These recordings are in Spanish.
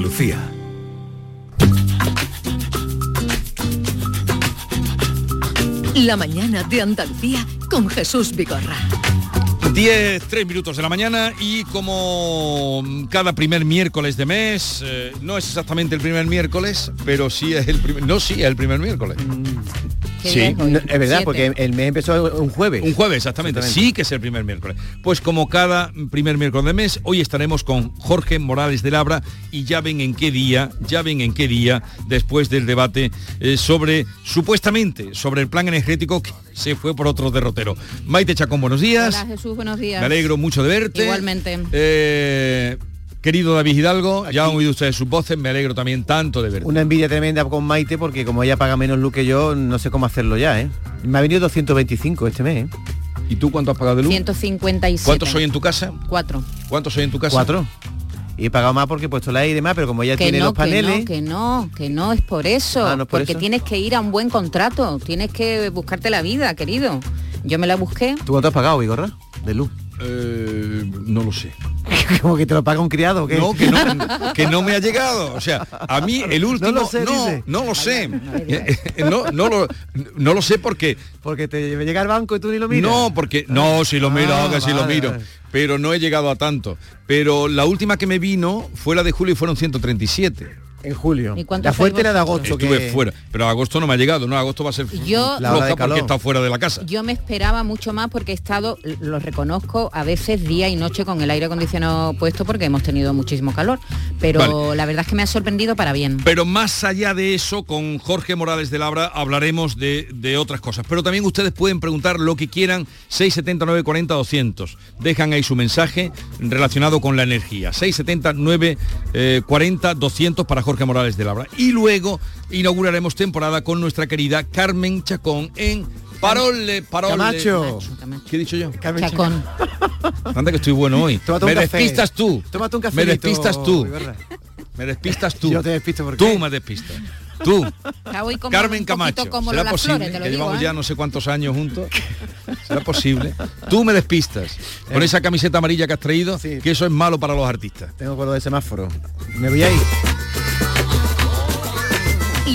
Lucía. La mañana de Andalucía con Jesús Vigorra. 10, 3 minutos de la mañana y como cada primer miércoles de mes, eh, no es exactamente el primer miércoles, pero sí es el primer, no sí es el primer miércoles. Sí, no, es verdad, porque el mes empezó un jueves. Un jueves, exactamente. Sí que es el primer miércoles. Pues como cada primer miércoles de mes, hoy estaremos con Jorge Morales de Labra y ya ven en qué día, ya ven en qué día, después del debate eh, sobre, supuestamente, sobre el plan energético que se fue por otro derrotero. Maite Chacón, buenos días. Hola Jesús, buenos días. Me alegro mucho de verte. Igualmente. Eh, Querido David Hidalgo, ya han oído ustedes sus voces, me alegro también tanto de verte. Una envidia tremenda con Maite porque como ella paga menos luz que yo, no sé cómo hacerlo ya, ¿eh? Me ha venido 225 este mes, ¿eh? ¿Y tú cuánto has pagado de luz? 157. ¿Cuántos soy en tu casa? Cuatro. ¿Cuántos soy en tu casa? Cuatro. Y he pagado más porque he puesto la aire más, pero como ella que tiene no, los paneles... Que no, que no, que no es por eso. Ah, ¿no es por porque eso? tienes que ir a un buen contrato, tienes que buscarte la vida, querido. Yo me la busqué. ¿Tú cuánto has pagado, Vigorra? De luz. Eh, no lo sé. como que te lo paga un criado, ¿o qué? No, que no, que no me ha llegado. O sea, a mí el último... No lo sé, no, dice. no lo sé. No, no, lo, no lo sé porque... Porque te llega al banco y tú ni lo miras. No, porque... No, si lo miro, Ah, que si lo miro. vale. Pero no he llegado a tanto. Pero la última que me vino fue la de julio y fueron 137. En julio. ¿Y cuánto La fuerte era de agosto. Estuve que... fuera. Pero agosto no me ha llegado, ¿no? Agosto va a ser Yo- La hora de porque calor. he estado fuera de la casa. Yo me esperaba mucho más porque he estado, lo reconozco, a veces día y noche con el aire acondicionado puesto porque hemos tenido muchísimo calor. Pero Vale. la verdad es que me ha sorprendido para bien. Pero más allá de eso, con Jorge Morales de Labra hablaremos de, de otras cosas. Pero también ustedes pueden preguntar lo que quieran, 679 40 200. Dejan ahí su mensaje relacionado con la energía. 679 eh, 40 200 para Jorge Morales de Labra. Y luego inauguraremos temporada con nuestra querida Carmen Chacón en Parole, Parole. Camacho. ¿Qué he dicho yo? Carmen Chacón. Anda que estoy bueno hoy. Tómate Me café. despistas tú. Tómate un Me cafelito, despistas tú. Me despistas tú. Yo te despisto, ¿por Tú me despistas. Tú. Como Carmen Camacho. como ¿Será posible Flores, te lo que digo, llevamos ¿eh? ya no sé cuántos años juntos? ¿Será posible? Tú me despistas. Con esa camiseta amarilla que has traído, Sí. que eso es malo para los artistas. Tengo acuerdo de semáforo. Me voy a ir.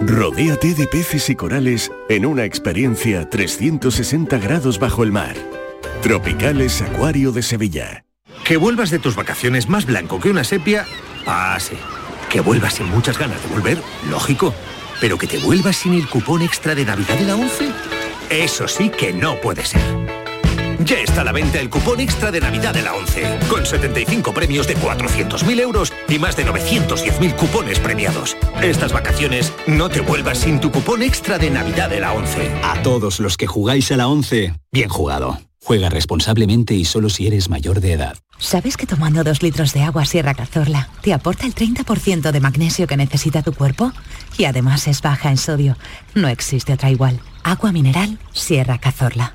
Rodéate de peces y corales en una experiencia 360 grados bajo el mar. Tropicales Acuario de Sevilla. Que vuelvas de tus vacaciones más blanco que una sepia, ah, sí. Que vuelvas sin muchas ganas de volver, lógico. Pero que te vuelvas sin el cupón extra de Navidad de la 11, eso sí que no puede ser. Ya está a la venta el cupón extra de Navidad de la 11, con 75 premios de 400.000 euros y más de 910.000 cupones premiados. Estas vacaciones no te vuelvas sin tu cupón extra de Navidad de la 11. A todos los que jugáis a la 11, bien jugado. Juega responsablemente y solo si eres mayor de edad. ¿Sabes que tomando dos litros de agua Sierra Cazorla te aporta el 30% de magnesio que necesita tu cuerpo? Y además es baja en sodio. No existe otra igual. Agua mineral Sierra Cazorla.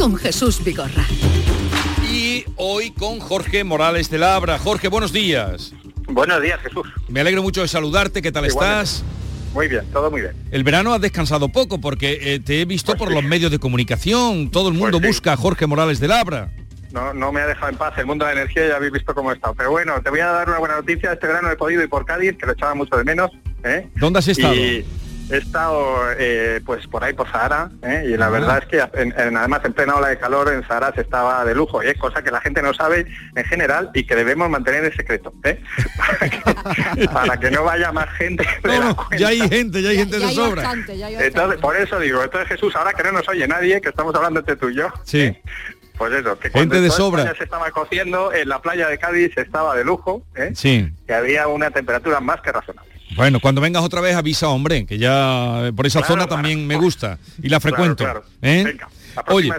con Jesús Vigorra. Y hoy con Jorge Morales de Labra. Jorge, buenos días. Buenos días, Jesús. Me alegro mucho de saludarte. ¿Qué tal Igualmente. estás? Muy bien, todo muy bien. El verano has descansado poco porque eh, te he visto por los medios de comunicación. Todo el mundo Pues sí. busca a Jorge Morales de Labra. No, no me ha dejado en paz el mundo de la energía, ya habéis visto cómo he estado. Pero bueno, te voy a dar una buena noticia. Este verano he podido ir por Cádiz, que lo echaba mucho de menos. ¿eh? ¿Dónde has estado? Y he estado eh, pues por ahí por Sahara ¿eh? y la verdad es que en- en- además en plena ola de calor en Sahara se estaba de lujo y es cosa que la gente no sabe en general y que debemos mantener en secreto ¿eh? para, que, para que no vaya más gente de la cuenta. Ya hay gente, ya hay gente de sobra. Entonces, por eso digo, entonces Jesús, ahora que no nos oye nadie, que estamos hablando entre tú y yo, Sí. pues eso, que Gente de sobra. España se estaba cociendo, en la playa de Cádiz estaba de lujo, ¿eh? Sí. que había una temperatura más que razonable. Bueno, cuando vengas otra vez avisa, hombre, que ya eh, por esa Claro, zona claro. también me gusta y la frecuento. Claro, ¿eh? Venga, la Oye,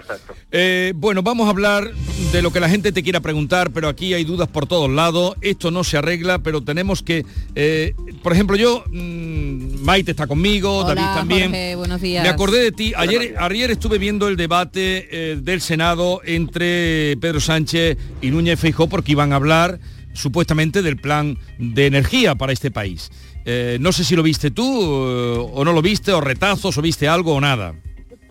eh, bueno, vamos a hablar de lo que la gente te quiera preguntar, pero aquí hay dudas por todos lados. Esto no se arregla, pero tenemos que, eh, por ejemplo, yo, mm, Maite está conmigo, Hola, David también. Jorge, buenos días. Me acordé de ti. Ayer, ayer estuve viendo el debate eh, del Senado entre Pedro Sánchez y Núñez Feijó porque iban a hablar supuestamente del plan de energía para este país. Eh, no sé si lo viste tú eh, o no lo viste, o retazos, o viste algo o nada.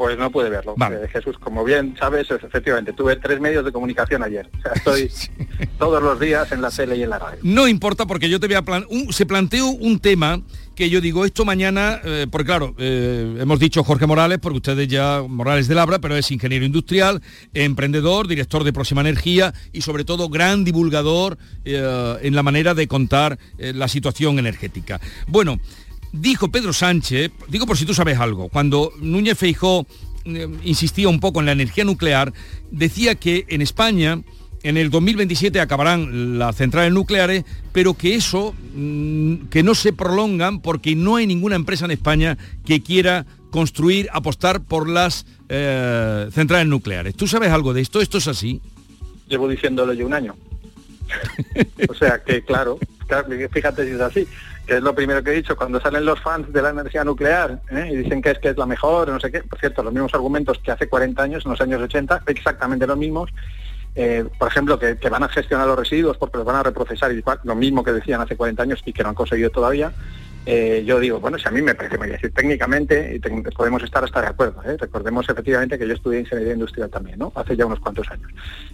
Pues no pude verlo. Vale. Eh, Jesús, como bien sabes, es- efectivamente, tuve tres medios de comunicación ayer. O sea, estoy todos los días en la tele y en la radio. No importa porque yo te voy a plan un- se planteó un tema que yo digo esto mañana, eh, porque claro, eh, hemos dicho Jorge Morales, porque ustedes ya, Morales de Labra, pero es ingeniero industrial, emprendedor, director de Próxima Energía y sobre todo gran divulgador eh, en la manera de contar la situación energética. Bueno, dijo Pedro Sánchez, digo por si tú sabes algo, cuando Núñez Feijó eh, insistía un poco en la energía nuclear, decía que en España en el 2027 acabarán las centrales nucleares, pero que eso, mm, que no se prolongan porque no hay ninguna empresa en España que quiera construir, apostar por las eh, centrales nucleares. ¿Tú sabes algo de esto? ¿Esto es así? Llevo diciéndolo yo un año. o sea que claro, claro, fíjate si es así, que es lo primero que he dicho, cuando salen los fans de la energía nuclear ¿eh? y dicen que es que es la mejor, no sé qué, por cierto, los mismos argumentos que hace 40 años, en los años 80, exactamente los mismos, eh, por ejemplo, que, van a gestionar los residuos porque los van a reprocesar y lo mismo que decían hace 40 años y que no han conseguido todavía, eh, yo digo, bueno, si a mí me parece muy decir, técnicamente y podemos estar hasta de acuerdo. Recordemos efectivamente que yo estudié ingeniería industrial también, ¿no? Hace ya unos cuantos años.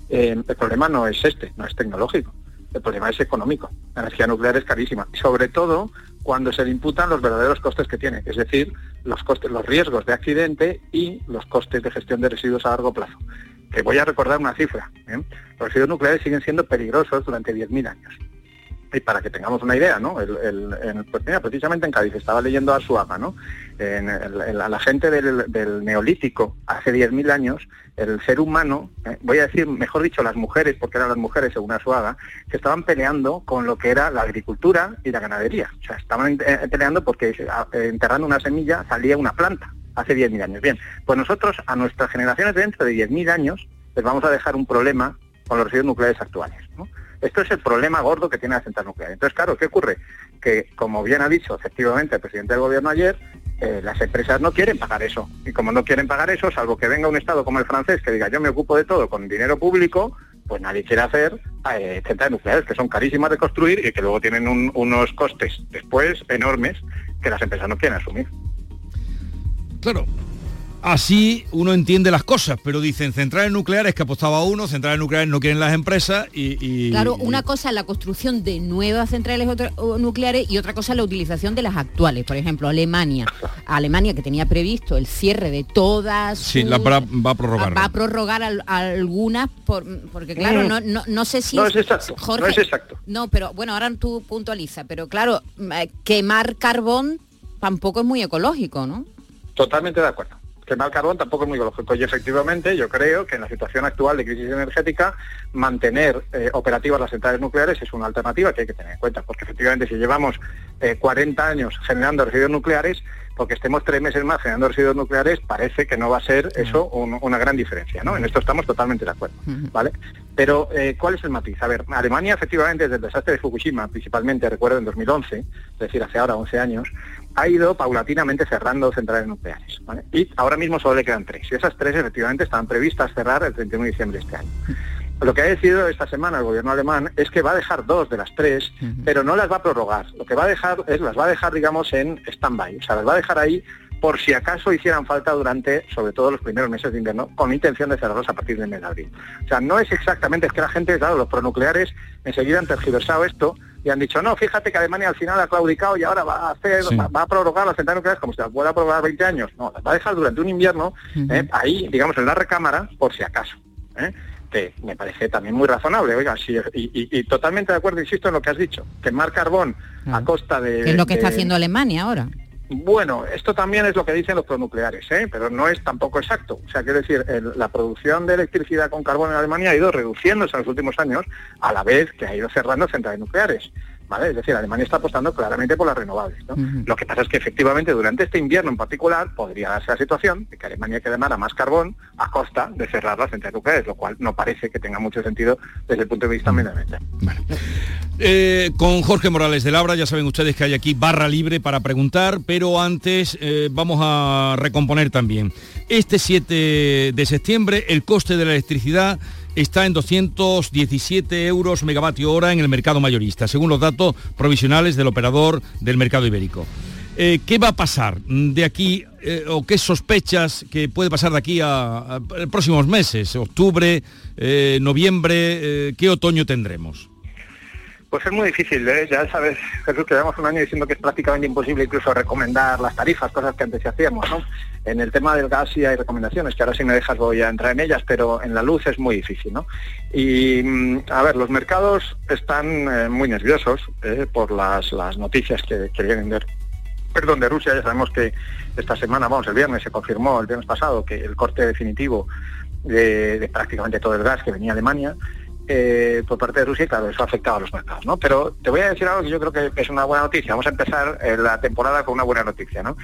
El problema no es este, no es tecnológico. El problema es económico. La energía nuclear es carísima. Sobre todo cuando se le imputan los verdaderos costes que tiene, es decir, los costes, los riesgos de accidente y los costes de gestión de residuos a largo plazo. Que voy a recordar una cifra. ¿eh? Los residuos nucleares siguen siendo peligrosos durante 10.000 años. Y para que tengamos una idea, ¿no? El, pues precisamente en Cádiz, estaba leyendo a Suaga, ¿no? A la gente del, neolítico, hace 10.000 años, el ser humano, eh, voy a decir, mejor dicho, las mujeres, porque eran las mujeres según Asuaga, que estaban peleando con lo que era la agricultura y la ganadería. O sea, estaban eh, peleando porque eh, enterrando una semilla salía una planta hace 10.000 años. Bien, pues nosotros a nuestras generaciones dentro de 10.000 años les vamos a dejar un problema con los residuos nucleares actuales. ¿no? Esto es el problema gordo que tiene la central nuclear. Entonces, claro, ¿qué ocurre? Que, como bien ha dicho efectivamente el presidente del gobierno ayer, eh, las empresas no quieren pagar eso. Y como no quieren pagar eso, salvo que venga un Estado como el francés que diga yo me ocupo de todo con dinero público, pues nadie quiere hacer eh, centrales nucleares que son carísimas de construir y que luego tienen un- unos costes después enormes que las empresas no quieren asumir. Claro. Así uno entiende las cosas, pero dicen centrales nucleares que apostaba uno, centrales nucleares no quieren las empresas y... y- Claro, y- una cosa es la construcción de nuevas centrales nucleares y otra cosa es la utilización de las actuales. Por ejemplo, Alemania. Alemania que tenía previsto el cierre de todas Sí, la va, va a prorrogar. va a prorrogar al- algunas por- porque claro Mm. no, no, no sé si No es exacto, Jorge, no es exacto. no pero bueno ahora tú puntualiza pero claro eh, quemar carbón tampoco es muy ecológico no Totalmente de acuerdo. Quemar carbón tampoco es muy lógico. Y efectivamente yo creo que en la situación actual de crisis energética, mantener eh, operativas las centrales nucleares es una alternativa que hay que tener en cuenta, porque efectivamente si llevamos 40 eh, años generando residuos nucleares, porque estemos tres meses más generando residuos nucleares, parece que no va a ser eso una gran diferencia, ¿no? En esto estamos totalmente de acuerdo, ¿vale? Pero, eh, ¿cuál es el matiz? A ver, Alemania efectivamente desde el desastre de Fukushima, principalmente, recuerdo, en 2011, es decir, hace ahora 11 años, ha ido paulatinamente cerrando centrales nucleares, ¿vale? Y ahora mismo solo le quedan tres, y esas tres efectivamente están previstas cerrar el 31 de diciembre de este año. Lo que ha decidido esta semana el gobierno alemán es que va a dejar dos de las tres, pero no las va a prorrogar. Lo que va a dejar es las va a dejar, digamos, en stand-by. O sea, las va a dejar ahí por si acaso hicieran falta durante, sobre todo los primeros meses de invierno, con intención de cerrarlos a partir del mes de abril. O sea, no es exactamente, es que la gente, claro, los pronucleares enseguida han tergiversado esto y han dicho, no, fíjate que Alemania al final ha claudicado y ahora va a hacer, va, a prorrogar las centrales nucleares como si las pueda prorrogar 20 años. No, las va a dejar durante un invierno eh, ahí, digamos, en la recámara, por si acaso. ¿eh? que me parece también muy razonable, oiga, y, totalmente de acuerdo, insisto en lo que has dicho, quemar carbón a costa de... es lo que está haciendo Alemania ahora. Bueno, esto también es lo que dicen los pronucleares, ¿eh? pero no es tampoco exacto. O sea, quiero decir, la producción de electricidad con carbón en Alemania ha ido reduciéndose en los últimos años a la vez que ha ido cerrando centrales nucleares. Es decir, Alemania está apostando claramente por las renovables. Lo que pasa es que efectivamente durante este invierno en particular podría darse la situación de que Alemania quede más carbón a costa de cerrar las centrales nucleares, lo cual no parece que tenga mucho sentido desde el punto de vista medioambiental. Eh, con Jorge Morales de Labra, ya saben ustedes que hay aquí barra libre para preguntar, pero antes eh, vamos a recomponer también. Este 7 de septiembre el coste de la electricidad está en 217 euros megavatio hora en el mercado mayorista, según los datos provisionales del operador del mercado ibérico. Eh, ¿Qué va a pasar de aquí eh, o qué sospechas que puede pasar de aquí a, próximos meses? ¿Octubre, eh, noviembre? ¿Qué otoño tendremos? Pues es muy difícil, ¿eh? ya sabes, Jesús, que llevamos un año diciendo que es prácticamente imposible incluso recomendar las tarifas, cosas que antes hacíamos, ¿no? En el tema del gas sí hay recomendaciones, que ahora si me dejas voy a entrar en ellas, pero en la luz es muy difícil, ¿no? Y, mm, a ver, los mercados están eh, muy nerviosos ¿eh? por las, noticias que, vienen de, perdón, de Rusia. Ya sabemos que esta semana, vamos, el viernes se confirmó, el viernes pasado, que el corte definitivo de prácticamente todo el gas que venía a Alemania eh, por parte de Rusia y claro, eso ha afectado a los mercados, ¿no? Pero te voy a decir algo que yo creo que es una buena noticia. Vamos a empezar eh, la temporada con una buena noticia, ¿no?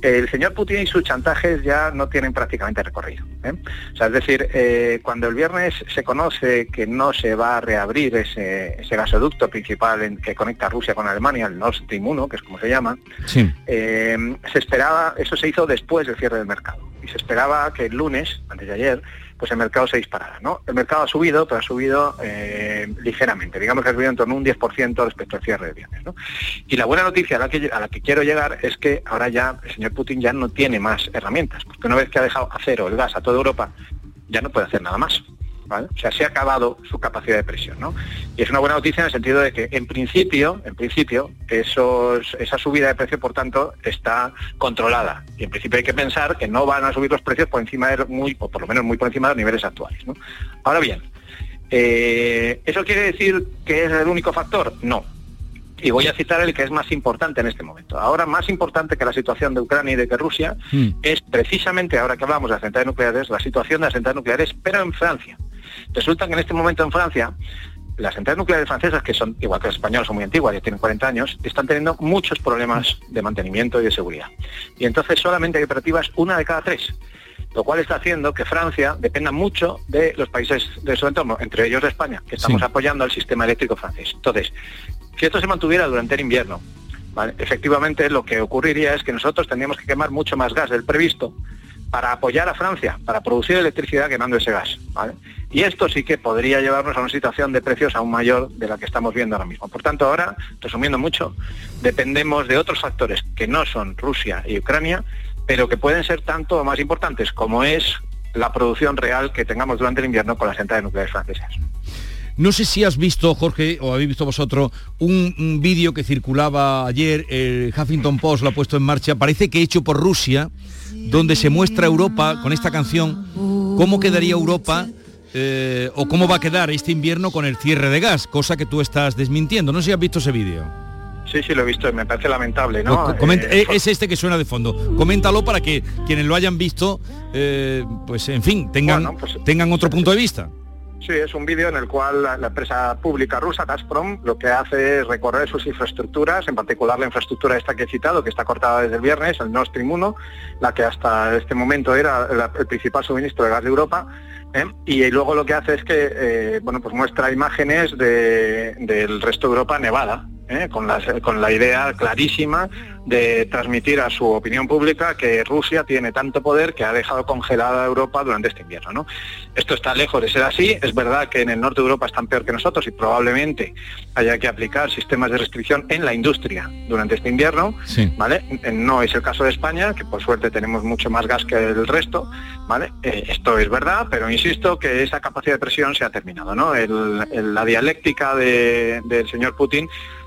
El señor Putin y sus chantajes ya no tienen prácticamente recorrido. ¿eh? O sea, es decir, cuando el viernes se conoce que no se va a reabrir ese, gasoducto principal en, que conecta Rusia con Alemania, el Nord Stream 1, que es como se llama, se esperaba, eso se hizo después del cierre del mercado. Y se esperaba que el lunes, antes de ayer, pues el mercado se disparará. ¿no? El mercado ha subido, pero ha subido eh, ligeramente, digamos que ha subido en torno a un 10% respecto al cierre de viernes. Y la buena noticia a la, que, a la que quiero llegar es que ahora ya el señor Putin ya no tiene más herramientas, porque una vez que ha dejado a cero el gas a toda Europa, ya no puede hacer nada más. O sea, se ha acabado su capacidad de presión, ¿no? Y es una buena noticia en el sentido de que, en principio, en principio, esos, esa subida de precio, por tanto, está controlada. Y en principio hay que pensar que no van a subir los precios por encima de muy, o por lo menos muy por encima de los niveles actuales. Ahora bien, eh, ¿eso quiere decir que es el único factor? No. Y voy a citar el que es más importante en este momento. Ahora, más importante que la situación de Ucrania y de que Rusia, hmm. es precisamente, ahora que hablamos de las centrales nucleares, la situación de las centrales nucleares, pero en Francia. Resulta que en este momento en Francia, las centrales nucleares francesas, que son igual que las españolas, son muy antiguas, ya tienen 40 años, están teniendo muchos problemas de mantenimiento y de seguridad. Y entonces solamente hay operativas una de cada tres, lo cual está haciendo que Francia dependa mucho de los países de su entorno, entre ellos de España, que estamos apoyando al sistema eléctrico francés. Entonces, si esto se mantuviera durante el invierno, efectivamente lo que ocurriría es que nosotros tendríamos que quemar mucho más gas del previsto para apoyar a Francia, para producir electricidad quemando ese gas. Y esto sí que podría llevarnos a una situación de precios aún mayor de la que estamos viendo ahora mismo. Por tanto, ahora, resumiendo mucho, dependemos de otros factores que no son Rusia y Ucrania, pero que pueden ser tanto o más importantes como es la producción real que tengamos durante el invierno con las centrales nucleares francesas. No sé si has visto, Jorge, o habéis visto vosotros, un, vídeo que circulaba ayer, el Huffington Post lo ha puesto en marcha, parece que hecho por Rusia, donde se muestra Europa con esta canción, cómo quedaría Europa eh, o cómo va a quedar este invierno con el cierre de gas, cosa que tú estás desmintiendo. No sé si has visto ese vídeo. Sí, sí, lo he visto, me parece lamentable, ¿no? Pues, comenta- Eh, eh, es este que suena de fondo. Coméntalo para que quienes lo hayan visto, eh, pues en fin, tengan, Bueno, pues- tengan otro punto de vista. Sí, es un vídeo en el cual la, empresa pública rusa, Gazprom, lo que hace es recorrer sus infraestructuras, en particular la infraestructura esta que he citado, que está cortada desde el viernes, el Nord Stream 1, la que hasta este momento era el principal suministro de gas de Europa, ¿eh? y luego lo que hace es que eh, bueno, pues muestra imágenes de- del resto de Europa nevada, ¿eh? con, las- con la idea clarísima de transmitir a su opinión pública que Rusia tiene tanto poder que ha dejado congelada a Europa durante este invierno. ¿no? Esto está lejos de ser así. Es verdad que en el norte de Europa están peor que nosotros y probablemente haya que aplicar sistemas de restricción en la industria durante este invierno. ¿vale? Eh, No es el caso de España, que por suerte tenemos mucho más gas que el resto. ¿vale? Eh, esto es verdad, pero insisto que esa capacidad de presión se ha terminado. ¿no? El- el- la dialéctica de- del señor Putin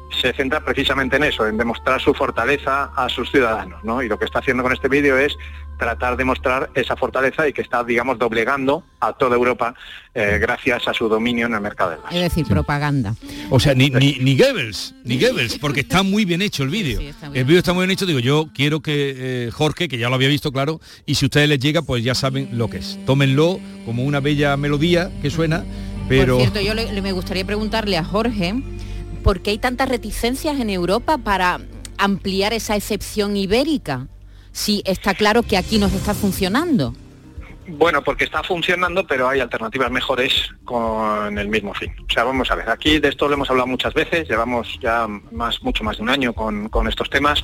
se centra precisamente en eso, en demostrar su fortaleza a sus ciudadanos, ¿no? Y lo que está haciendo con este vídeo es tratar de mostrar esa fortaleza y que está, digamos, doblegando a toda Europa eh, gracias a su dominio en el mercado del gas. Es decir, propaganda. O sea, ni, ni, ni Goebbels, ni Goebbels, porque está muy bien hecho el vídeo. el vídeo está muy bien hecho, digo, yo quiero que eh, Jorge, que ya lo había visto, claro, y si a ustedes les llega, pues ya saben lo que es. Tómenlo como una bella melodía que suena, pero... Por cierto, yo le- le- me gustaría preguntarle a Jorge por qué hay tantas reticencias en Europa para ampliar esa excepción ibérica. Si está claro que aquí nos está funcionando. Bueno, porque está funcionando, pero hay alternativas mejores con el mismo fin. O sea, vamos a ver, aquí de esto lo hemos hablado muchas veces, llevamos ya más, mucho más de un año con, con estos temas.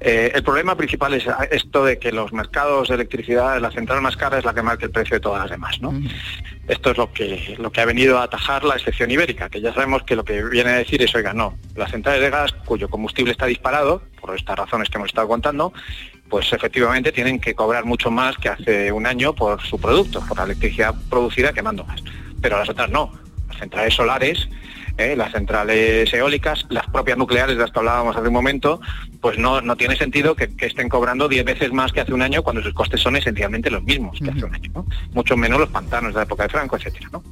Eh, el problema principal es esto de que los mercados de electricidad, la central más cara es la que marca el precio de todas las demás, ¿no? Esto es lo que, lo que ha venido a atajar la excepción ibérica, que ya sabemos que lo que viene a decir es, oiga, no, las centrales de gas cuyo combustible está disparado, por estas razones que hemos estado contando, pues efectivamente tienen que cobrar mucho más que hace un año por su producto, por la electricidad producida quemando gas. Pero las otras no. Las centrales solares, eh, las centrales eólicas, las propias nucleares de las que hablábamos hace un momento, pues no, no tiene sentido que, que estén cobrando 10 veces más que hace un año cuando sus costes son esencialmente los mismos que hace un año. ¿no? Mucho menos los pantanos de la época de Franco, etcétera. ¿no?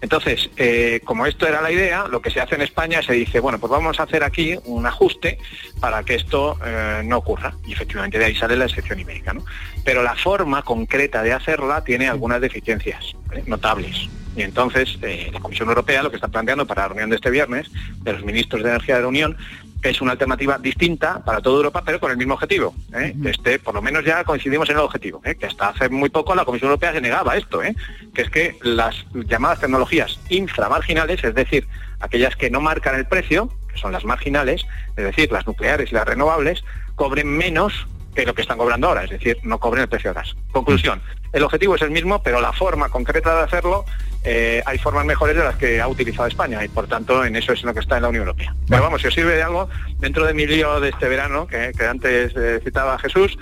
Entonces, eh, como esto era la idea, lo que se hace en España se dice, bueno, pues vamos a hacer aquí un ajuste para que esto eh, no ocurra. Y efectivamente de ahí sale la excepción ibérica. ¿no? Pero la forma concreta de hacerla tiene algunas deficiencias notables. Y entonces eh, la Comisión Europea lo que está planteando para la reunión de este viernes de los ministros de Energía de la Unión es una alternativa distinta para toda Europa, pero con el mismo objetivo. ¿eh? Este, por lo menos ya coincidimos en el objetivo, ¿eh? que hasta hace muy poco la Comisión Europea se negaba a esto, ¿eh? que es que las llamadas tecnologías inframarginales, es decir, aquellas que no marcan el precio, que son las marginales, es decir, las nucleares y las renovables, cobren menos que lo que están cobrando ahora, es decir, no cobren el precio de gas. Conclusión, el objetivo es el mismo, pero la forma concreta de hacerlo, eh, hay formas mejores de las que ha utilizado España y por tanto en eso es en lo que está en la Unión Europea. Pero vamos, si os sirve de algo, dentro de mi lío de este verano, que, que antes eh, citaba Jesús,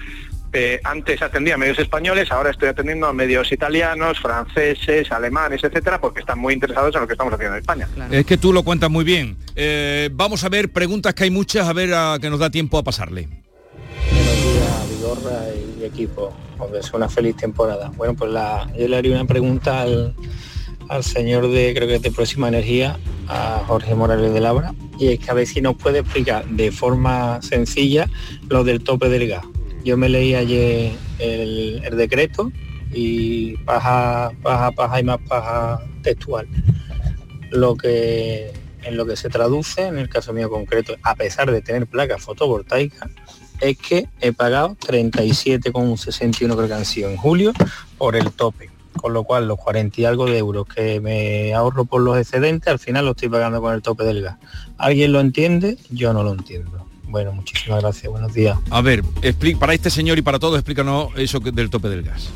eh, antes atendía a medios españoles, ahora estoy atendiendo a medios italianos, franceses, alemanes, etcétera, porque están muy interesados en lo que estamos haciendo en España. Es que tú lo cuentas muy bien. Eh, vamos a ver preguntas que hay muchas, a ver a que nos da tiempo a pasarle. Buenos días, Vigorra y equipo. Os deseo una feliz temporada. Bueno, pues la, yo le haría una pregunta al, al señor de, creo que es de Próxima Energía, a Jorge Morales de Labra, y es que a ver si nos puede explicar de forma sencilla lo del tope del gas. Yo me leí ayer el, decreto y paja, paja, paja y más paja textual. Lo que en lo que se traduce, en el caso mío concreto, a pesar de tener placas fotovoltaicas, es que he pagado 37,61 creo que han sido en julio por el tope. Con lo cual los 40 y algo de euros que me ahorro por los excedentes, al final lo estoy pagando con el tope del gas. ¿Alguien lo entiende? Yo no lo entiendo. Bueno, muchísimas gracias. Buenos días. A ver, para este señor y para todos, explícanos eso que- del tope del gas.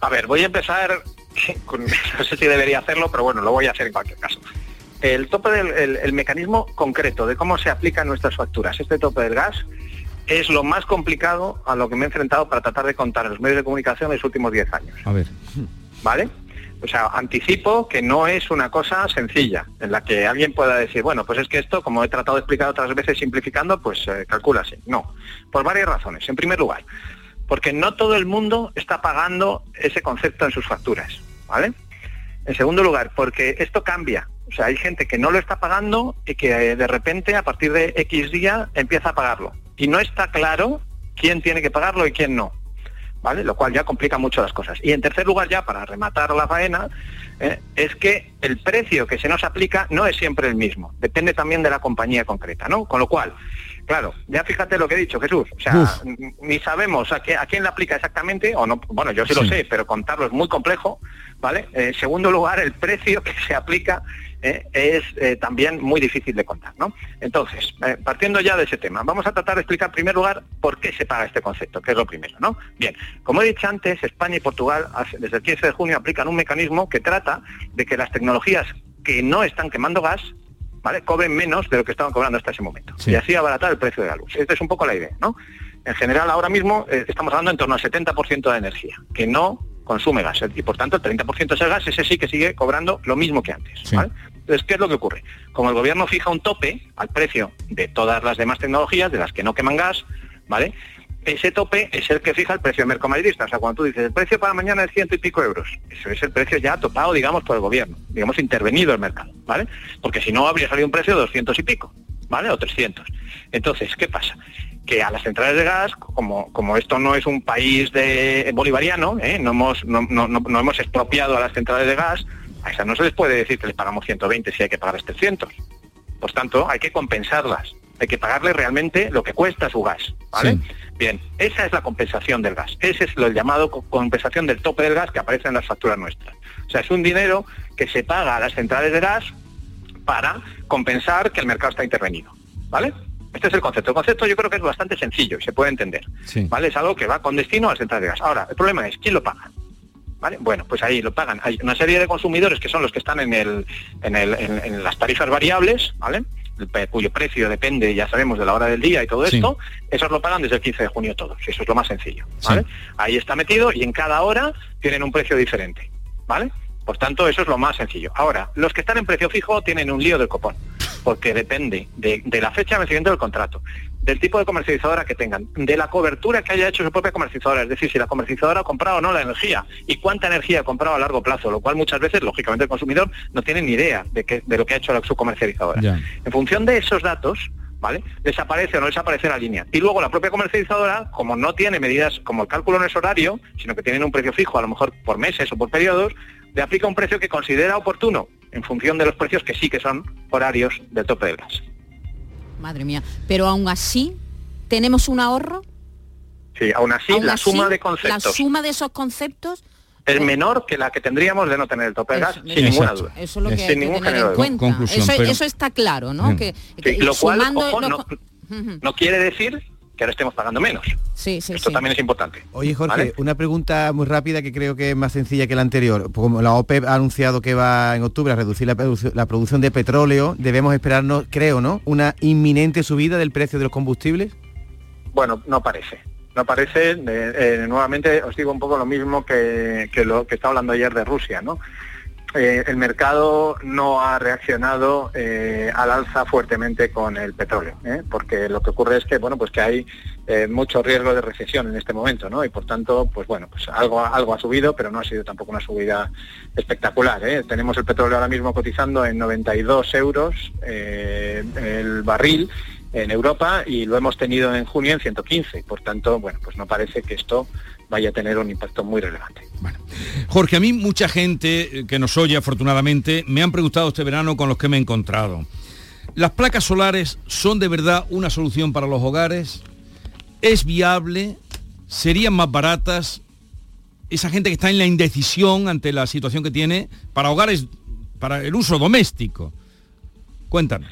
A ver, voy a empezar, con- no sé si debería hacerlo, pero bueno, lo voy a hacer en cualquier caso. El tope del el, el mecanismo concreto de cómo se aplican nuestras facturas, este tope del gas, es lo más complicado a lo que me he enfrentado para tratar de contar en los medios de comunicación en los últimos 10 años. A ver. ¿Vale? O sea, anticipo que no es una cosa sencilla, en la que alguien pueda decir, bueno, pues es que esto, como he tratado de explicar otras veces simplificando, pues eh, calcula así. No, por varias razones. En primer lugar, porque no todo el mundo está pagando ese concepto en sus facturas, ¿vale? En segundo lugar, porque esto cambia O sea, hay gente que no lo está pagando y que eh, de repente a partir de X día empieza a pagarlo. Y no está claro quién tiene que pagarlo y quién no. ¿Vale? Lo cual ya complica mucho las cosas. Y en tercer lugar, ya para rematar la faena, eh, es que el precio que se nos aplica no es siempre el mismo. Depende también de la compañía concreta, ¿no? Con lo cual, Claro, ya fíjate lo que he dicho, Jesús. O sea, Uf. ni sabemos a, qué, a quién le aplica exactamente, o no, bueno, yo sí, lo Sí. sé, pero contarlo es muy complejo, ¿vale? Eh, En segundo lugar, el precio que se aplica eh, es eh, también muy difícil de contar, ¿no? Entonces, eh, partiendo ya de ese tema, vamos a tratar de explicar en primer lugar por qué se paga este concepto, que es lo primero, ¿no? Bien, como he dicho antes, España y Portugal desde el 15 de junio aplican un mecanismo que trata de que las tecnologías que no están quemando gas ¿vale? Cobren menos de lo que estaban cobrando hasta ese momento. Sí. Y así abaratar el precio de la luz. Esta es un poco la idea, ¿no? En general, ahora mismo estamos hablando en torno al 70% de energía, que no consume gas. Y por tanto, el 30% de ese gas, ese sí que sigue cobrando lo mismo que antes. Sí. ¿vale? Entonces, ¿qué es lo que ocurre? Como el gobierno fija un tope al precio de todas las demás tecnologías, de las que no queman gas, ¿vale? Ese tope es el que fija el precio mercomayorista. O sea, cuando tú dices el precio para mañana es ciento y pico euros, eso es el precio ya topado, digamos, por el gobierno, digamos, intervenido el mercado, ¿vale? Porque si no, habría salido un precio de 200 y pico, ¿vale? O 300. Entonces, ¿qué pasa? Que a las centrales de gas, como, como esto no es un país de bolivariano, ¿eh? no, hemos, no, no- no- hemos expropiado a las centrales de gas, a esas no se les puede decir que les pagamos 120 si hay que pagarles 300. Por tanto, hay que compensarlas. Hay que pagarle realmente lo que cuesta su gas. ¿vale? Sí. Bien, esa es la compensación del gas. Ese es lo llamado co- compensación del tope del gas que aparece en las facturas nuestras. O sea, es un dinero que se paga a las centrales de gas para compensar que el mercado está intervenido. ¿Vale? Este es el concepto. El concepto yo creo que es bastante sencillo y se puede entender. Sí. ¿Vale? Es algo que va con destino a las centrales de gas. Ahora, el problema es, ¿quién lo paga? ¿Vale? Bueno, pues ahí lo pagan. Hay una serie de consumidores que son los que están en, el, en, el- en- en las tarifas variables, ¿vale? Cuyo precio depende, ya sabemos, de la hora del día y todo Sí. esto, esos lo pagan desde el 15 de junio todos. Eso es lo más sencillo. ¿vale? Ahí está metido y en cada hora tienen un precio diferente. ¿Vale? Por tanto, eso es lo más sencillo. Ahora, los que están en precio fijo tienen un lío del copón, porque depende de, de la fecha de vencimiento del contrato, del tipo de comercializadora que tengan, de la cobertura que haya hecho su propia comercializadora, es decir, si la comercializadora ha comprado o no la energía y cuánta energía ha comprado a largo plazo, lo cual muchas veces, lógicamente, el consumidor no tiene ni idea de, qué- de lo que ha hecho la- su comercializadora. En función de esos datos, ¿vale? Desaparece o no desaparece la línea. Y luego la propia comercializadora, como no tiene medidas, como el cálculo no es horario, sino que tienen un precio fijo, a lo mejor por meses o por periodos, le aplica un precio que considera oportuno en función de los precios que sí que son horarios del tope del gas. Madre mía. Pero aún así, ¿tenemos un ahorro? Sí, aún así, Aún la así, suma de La conceptos suma de esos conceptos, es menor que la que tendríamos de no tener el tope del gas, Eso, sin ninguna duda. eso es lo que Sin hay que tener en de cuenta. Conclusión, eso, pero- eso está claro, ¿no? Mm. Que, Sí, que lo cual, ojo, no quiere decir que ahora estemos pagando menos. Sí, sí, Esto sí. también es importante. Oye Jorge, ¿Vale? una pregunta muy rápida que creo que es más sencilla que la anterior. Como la OPEP ha anunciado que va en octubre a reducir la producción de petróleo, debemos esperarnos, creo, ¿no? Una inminente subida del precio de los combustibles. Bueno, no parece. No parece, eh, eh, nuevamente os digo un poco lo mismo que, que lo que estaba hablando ayer de Rusia, ¿no? Eh, el mercado no ha reaccionado eh, al alza fuertemente con el petróleo, ¿eh? porque lo que ocurre es que bueno pues que hay mucho riesgo de recesión en este momento, ¿no? Y por tanto, pues bueno, pues algo algo ha subido, pero no ha sido tampoco una subida espectacular. Tenemos el petróleo ahora mismo cotizando en 92 euros el barril en Europa y lo hemos tenido en junio en 115. Por tanto, bueno, pues no parece que esto vaya a tener un impacto muy relevante. Jorge, a mí mucha gente eh, que nos oye afortunadamente me han preguntado este verano con los que me he encontrado. ¿Las placas solares son de verdad una solución para los hogares? ¿Es viable? ¿Serían más baratas? Esa gente que está en la indecisión ante la situación que tiene para hogares, para el uso doméstico. Cuéntanos.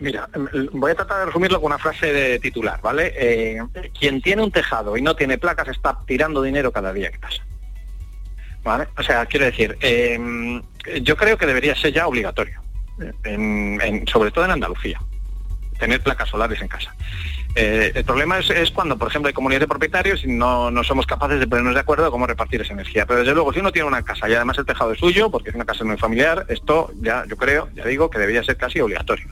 Mira, em, voy a tratar de resumirlo con una frase de titular, ¿vale? Eh, quien tiene un tejado y no tiene placas está tirando dinero cada día que pasa. ¿Vale? O sea, quiero decir, eh, yo creo que debería ser ya obligatorio, sobre todo en Andalucía, tener placas solares en casa. Eh, el problema es, cuando, por ejemplo, hay comunidades de propietarios y no, no somos capaces de ponernos de acuerdo de cómo repartir esa energía. Pero desde luego, si uno tiene una casa y además el tejado es suyo, porque es una casa muy familiar, esto ya yo creo, ya digo, que debería ser casi obligatorio.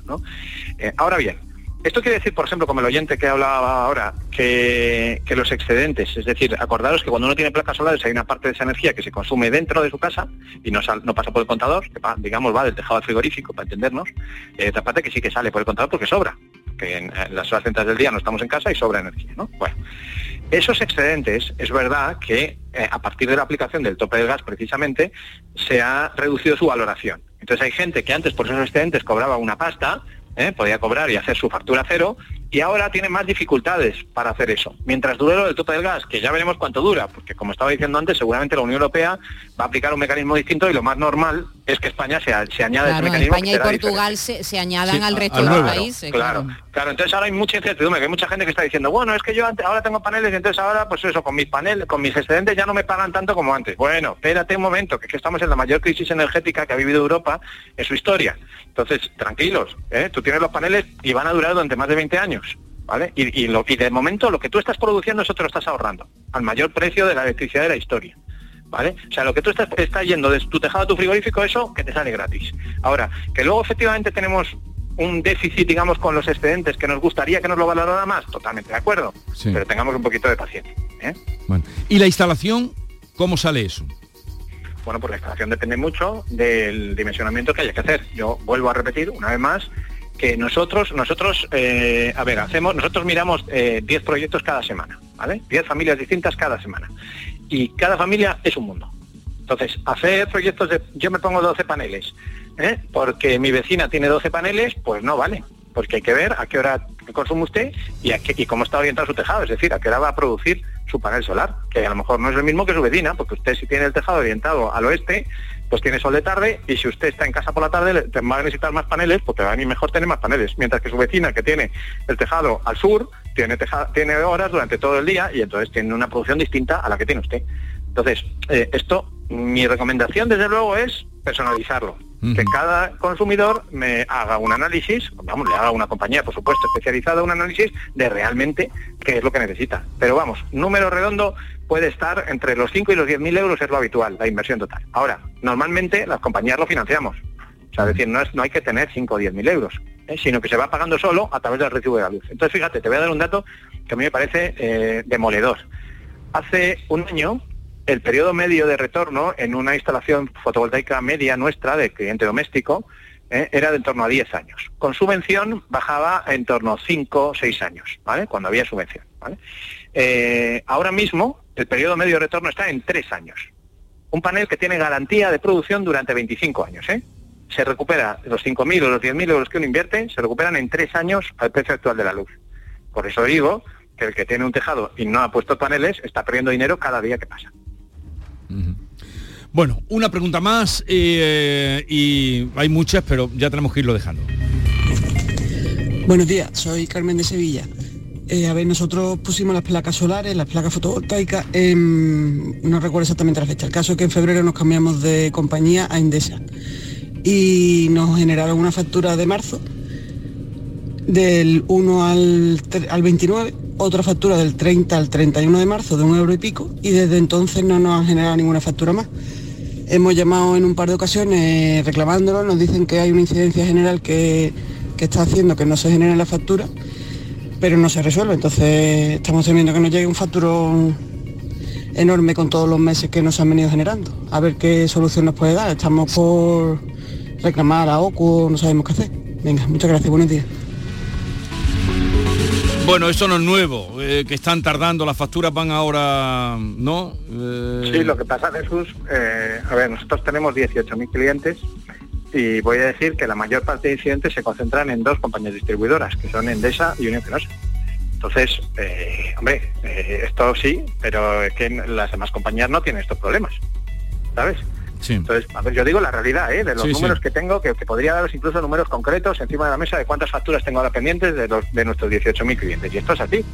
Eh, ahora bien, Esto quiere decir, por ejemplo, como el oyente que hablaba ahora, que, los excedentes, es decir, acordaros que cuando uno tiene placas solares hay una parte de esa energía que se consume dentro de su casa y no, pasa por el contador, que digamos va del tejado al frigorífico, para entendernos, hay otra parte que sí que sale por el contador porque sobra, que en, las horas centrales del día no estamos en casa y sobra energía, ¿no? Bueno, esos excedentes, es verdad que eh, a partir de la aplicación del tope del gas precisamente, se ha reducido su valoración. Entonces hay gente que antes por esos excedentes cobraba una pasta, ¿eh? podía cobrar y hacer su factura cero, y ahora tiene más dificultades para hacer eso. Mientras dure lo del tope del gas, que ya veremos cuánto dura, porque como estaba diciendo antes, seguramente la Unión Europea va a aplicar un mecanismo distinto y lo más normal es que España se, se añade a ese Claro, mecanismo. que España y. Portugal se, se añadan Sí, al resto al de los nuevo. países. Claro, claro, entonces ahora hay mucha incertidumbre, que hay mucha gente que está diciendo, bueno, es que yo ante- ahora tengo paneles y entonces ahora, pues eso, con mis paneles, con mis excedentes ya no me pagan tanto como antes. Bueno, espérate un momento, que, es que estamos en la mayor crisis energética que ha vivido Europa en su historia. Entonces, tranquilos, ¿eh? tú tienes los paneles y van a durar durante más de 20 años. ¿Vale? Y, y lo- y de momento lo que tú estás produciendo, eso te lo estás ahorrando, al mayor precio de la electricidad de la historia. ¿Vale? O sea, lo que tú estás, estás yendo de tu tejado a tu frigorífico, eso que te sale gratis. Ahora, que luego efectivamente tenemos un déficit, digamos, con los excedentes que nos gustaría que nos lo valorara más, totalmente de acuerdo. Sí. Pero tengamos un poquito de paciencia. ¿eh? Bueno, ¿Y la instalación, cómo sale eso? Bueno, pues la instalación depende mucho del dimensionamiento que haya que hacer. Yo vuelvo a repetir una vez más que nosotros, nosotros, eh, a ver, hacemos, nosotros miramos eh, 10 proyectos cada semana, ¿vale? 10 familias distintas cada semana. Y cada familia es un mundo. Entonces, hacer proyectos de, yo me pongo 12 paneles, ¿eh? porque mi vecina tiene 12 paneles, pues no vale. Porque hay que ver a qué hora consume usted y, a qué- y cómo está orientado su tejado, es decir, a qué hora va a producir su panel solar, que a lo mejor no es el mismo que su vecina, porque usted si tiene el tejado orientado al oeste, pues tiene sol de tarde y si usted está en casa por la tarde te va a necesitar más paneles, porque va a venir mejor tener más paneles, mientras que su vecina que tiene el tejado al sur, tiene, teja- tiene horas durante todo el día y entonces tiene una producción distinta a la que tiene usted. Entonces, eh, esto, mi recomendación desde luego es personalizarlo. Que cada consumidor me haga un análisis, vamos, le haga una compañía, por supuesto, especializada, un análisis de realmente qué es lo que necesita. Pero vamos, número redondo puede estar entre los 5 y los 10 mil euros, es lo habitual, la inversión total. Ahora, normalmente las compañías lo financiamos. Sea, es decir, no, es, no hay que tener 5 o 10 mil euros, ¿eh? sino que se va pagando solo a través del recibo de la luz. Entonces, fíjate, te voy a dar un dato que a mí me parece eh, demoledor. Hace un año, el periodo medio de retorno en una instalación fotovoltaica media nuestra de cliente doméstico eh, era de en torno a 10 años. Con subvención bajaba en torno a 5 o 6 años, ¿vale? Cuando había subvención, ¿vale? Eh, ahora mismo, el periodo medio de retorno está en 3 años. Un panel que tiene garantía de producción durante 25 años, ¿eh? Se recupera los 5.000 o los 10.000 euros que uno invierte, se recuperan en 3 años al precio actual de la luz. Por eso digo que el que tiene un tejado y no ha puesto paneles está perdiendo dinero cada día que pasa. Bueno, una pregunta más eh, y hay muchas, pero ya tenemos que irlo dejando. Buenos días, soy Carmen de Sevilla. Eh, a ver, nosotros pusimos las placas solares, las placas fotovoltaicas, en- no recuerdo exactamente la fecha. El caso es que en febrero nos cambiamos de compañía a Endesa y nos generaron una factura de marzo del 1 al, al 29, otra factura del 30 al 31 de marzo de un euro y pico y desde entonces no nos han generado ninguna factura más. Hemos llamado en un par de ocasiones reclamándolo, nos dicen que hay una incidencia general que, que está haciendo que no se genere la factura, pero no se resuelve. Entonces estamos temiendo que nos llegue un facturón enorme con todos los meses que nos han venido generando. A ver qué solución nos puede dar. Estamos por reclamar a OCU, no sabemos qué hacer. Venga, muchas gracias, buenos días. Bueno, eso no es nuevo, eh, que están tardando, las facturas van ahora, ¿no? Eh, Sí, lo que pasa, Jesús, eh, a ver, nosotros tenemos 18.000 clientes y voy a decir que la mayor parte de incidentes se concentran en dos compañías distribuidoras, que son Endesa y Unión Fenosa. Entonces, eh, hombre, eh, esto sí, pero es que las demás compañías no tienen estos problemas, ¿sabes? Entonces, a ver, yo digo la realidad, ¿eh? de los Sí, sí. números que tengo, que, que podría daros incluso números concretos encima de la mesa de cuántas facturas tengo ahora pendientes de, los, de nuestros 18.000 clientes. Y esto es así,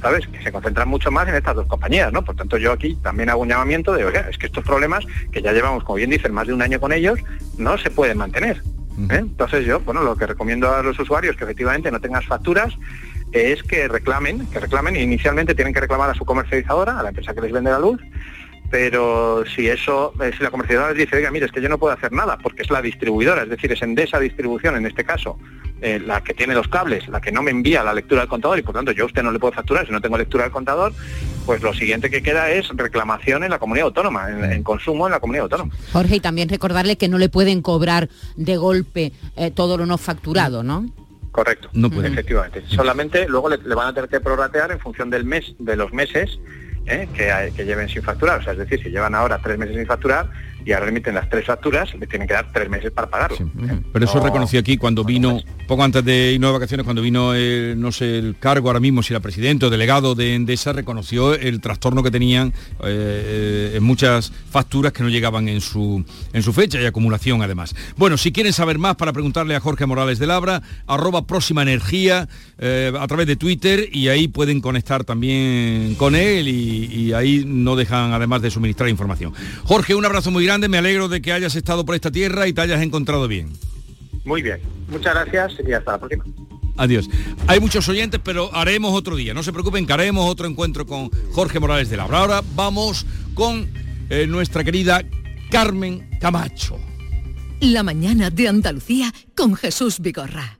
¿sabes? Que se concentran mucho más en estas dos compañías, ¿no? Por tanto, yo aquí también hago un llamamiento de, oiga, es que estos problemas, que ya llevamos, como bien dicen, más de un año con ellos, no se pueden mantener. ¿eh? Entonces yo, bueno, lo que recomiendo a los usuarios que efectivamente no tengas facturas es que reclamen, que reclamen, inicialmente tienen que reclamar a su comercializadora, a la empresa que les vende la luz, pero si eso, eh, si la comercializadora dice, oiga, mire, es que yo no puedo hacer nada, porque es la distribuidora, es decir, es Endesa Distribución en este caso, eh, la que tiene los cables, la que no me envía la lectura del contador y por tanto yo a usted no le puedo facturar si no tengo lectura del contador, pues lo siguiente que queda es reclamación en la comunidad autónoma, en, consumo en la comunidad autónoma. Jorge, y también recordarle que no le pueden cobrar de golpe eh, todo lo no facturado, ¿no? Correcto, no puede. efectivamente. Solamente luego le, le, van a tener que prorratear en función del mes, de los meses ¿eh? que, que, lleven sin facturar. O sea, es decir, si llevan ahora tres meses sin facturar y ahora remiten las tres facturas, le tienen que dar tres meses para pagarlo. Pero eso reconoció aquí cuando vino, poco antes de irnos de vacaciones, cuando vino, el, no sé, el cargo ahora mismo, si era presidente o delegado de Endesa, reconoció el trastorno que tenían eh, en muchas facturas que no llegaban en su, en su fecha y acumulación además. Bueno, si quieren saber más para preguntarle a Jorge Morales de Labra, arroba próxima energía eh, a través de Twitter y ahí pueden conectar también con él y, y ahí no dejan además de suministrar información. Jorge, un abrazo muy grande, me alegro de que hayas estado por esta tierra y te hayas encontrado bien. Muy bien, muchas gracias y hasta la próxima. Adiós. Hay muchos oyentes, pero haremos otro día. No se preocupen que haremos otro encuentro con Jorge Morales de Labra. Ahora vamos con eh, nuestra querida Carmen Camacho. La mañana de Andalucía con Jesús Vigorra.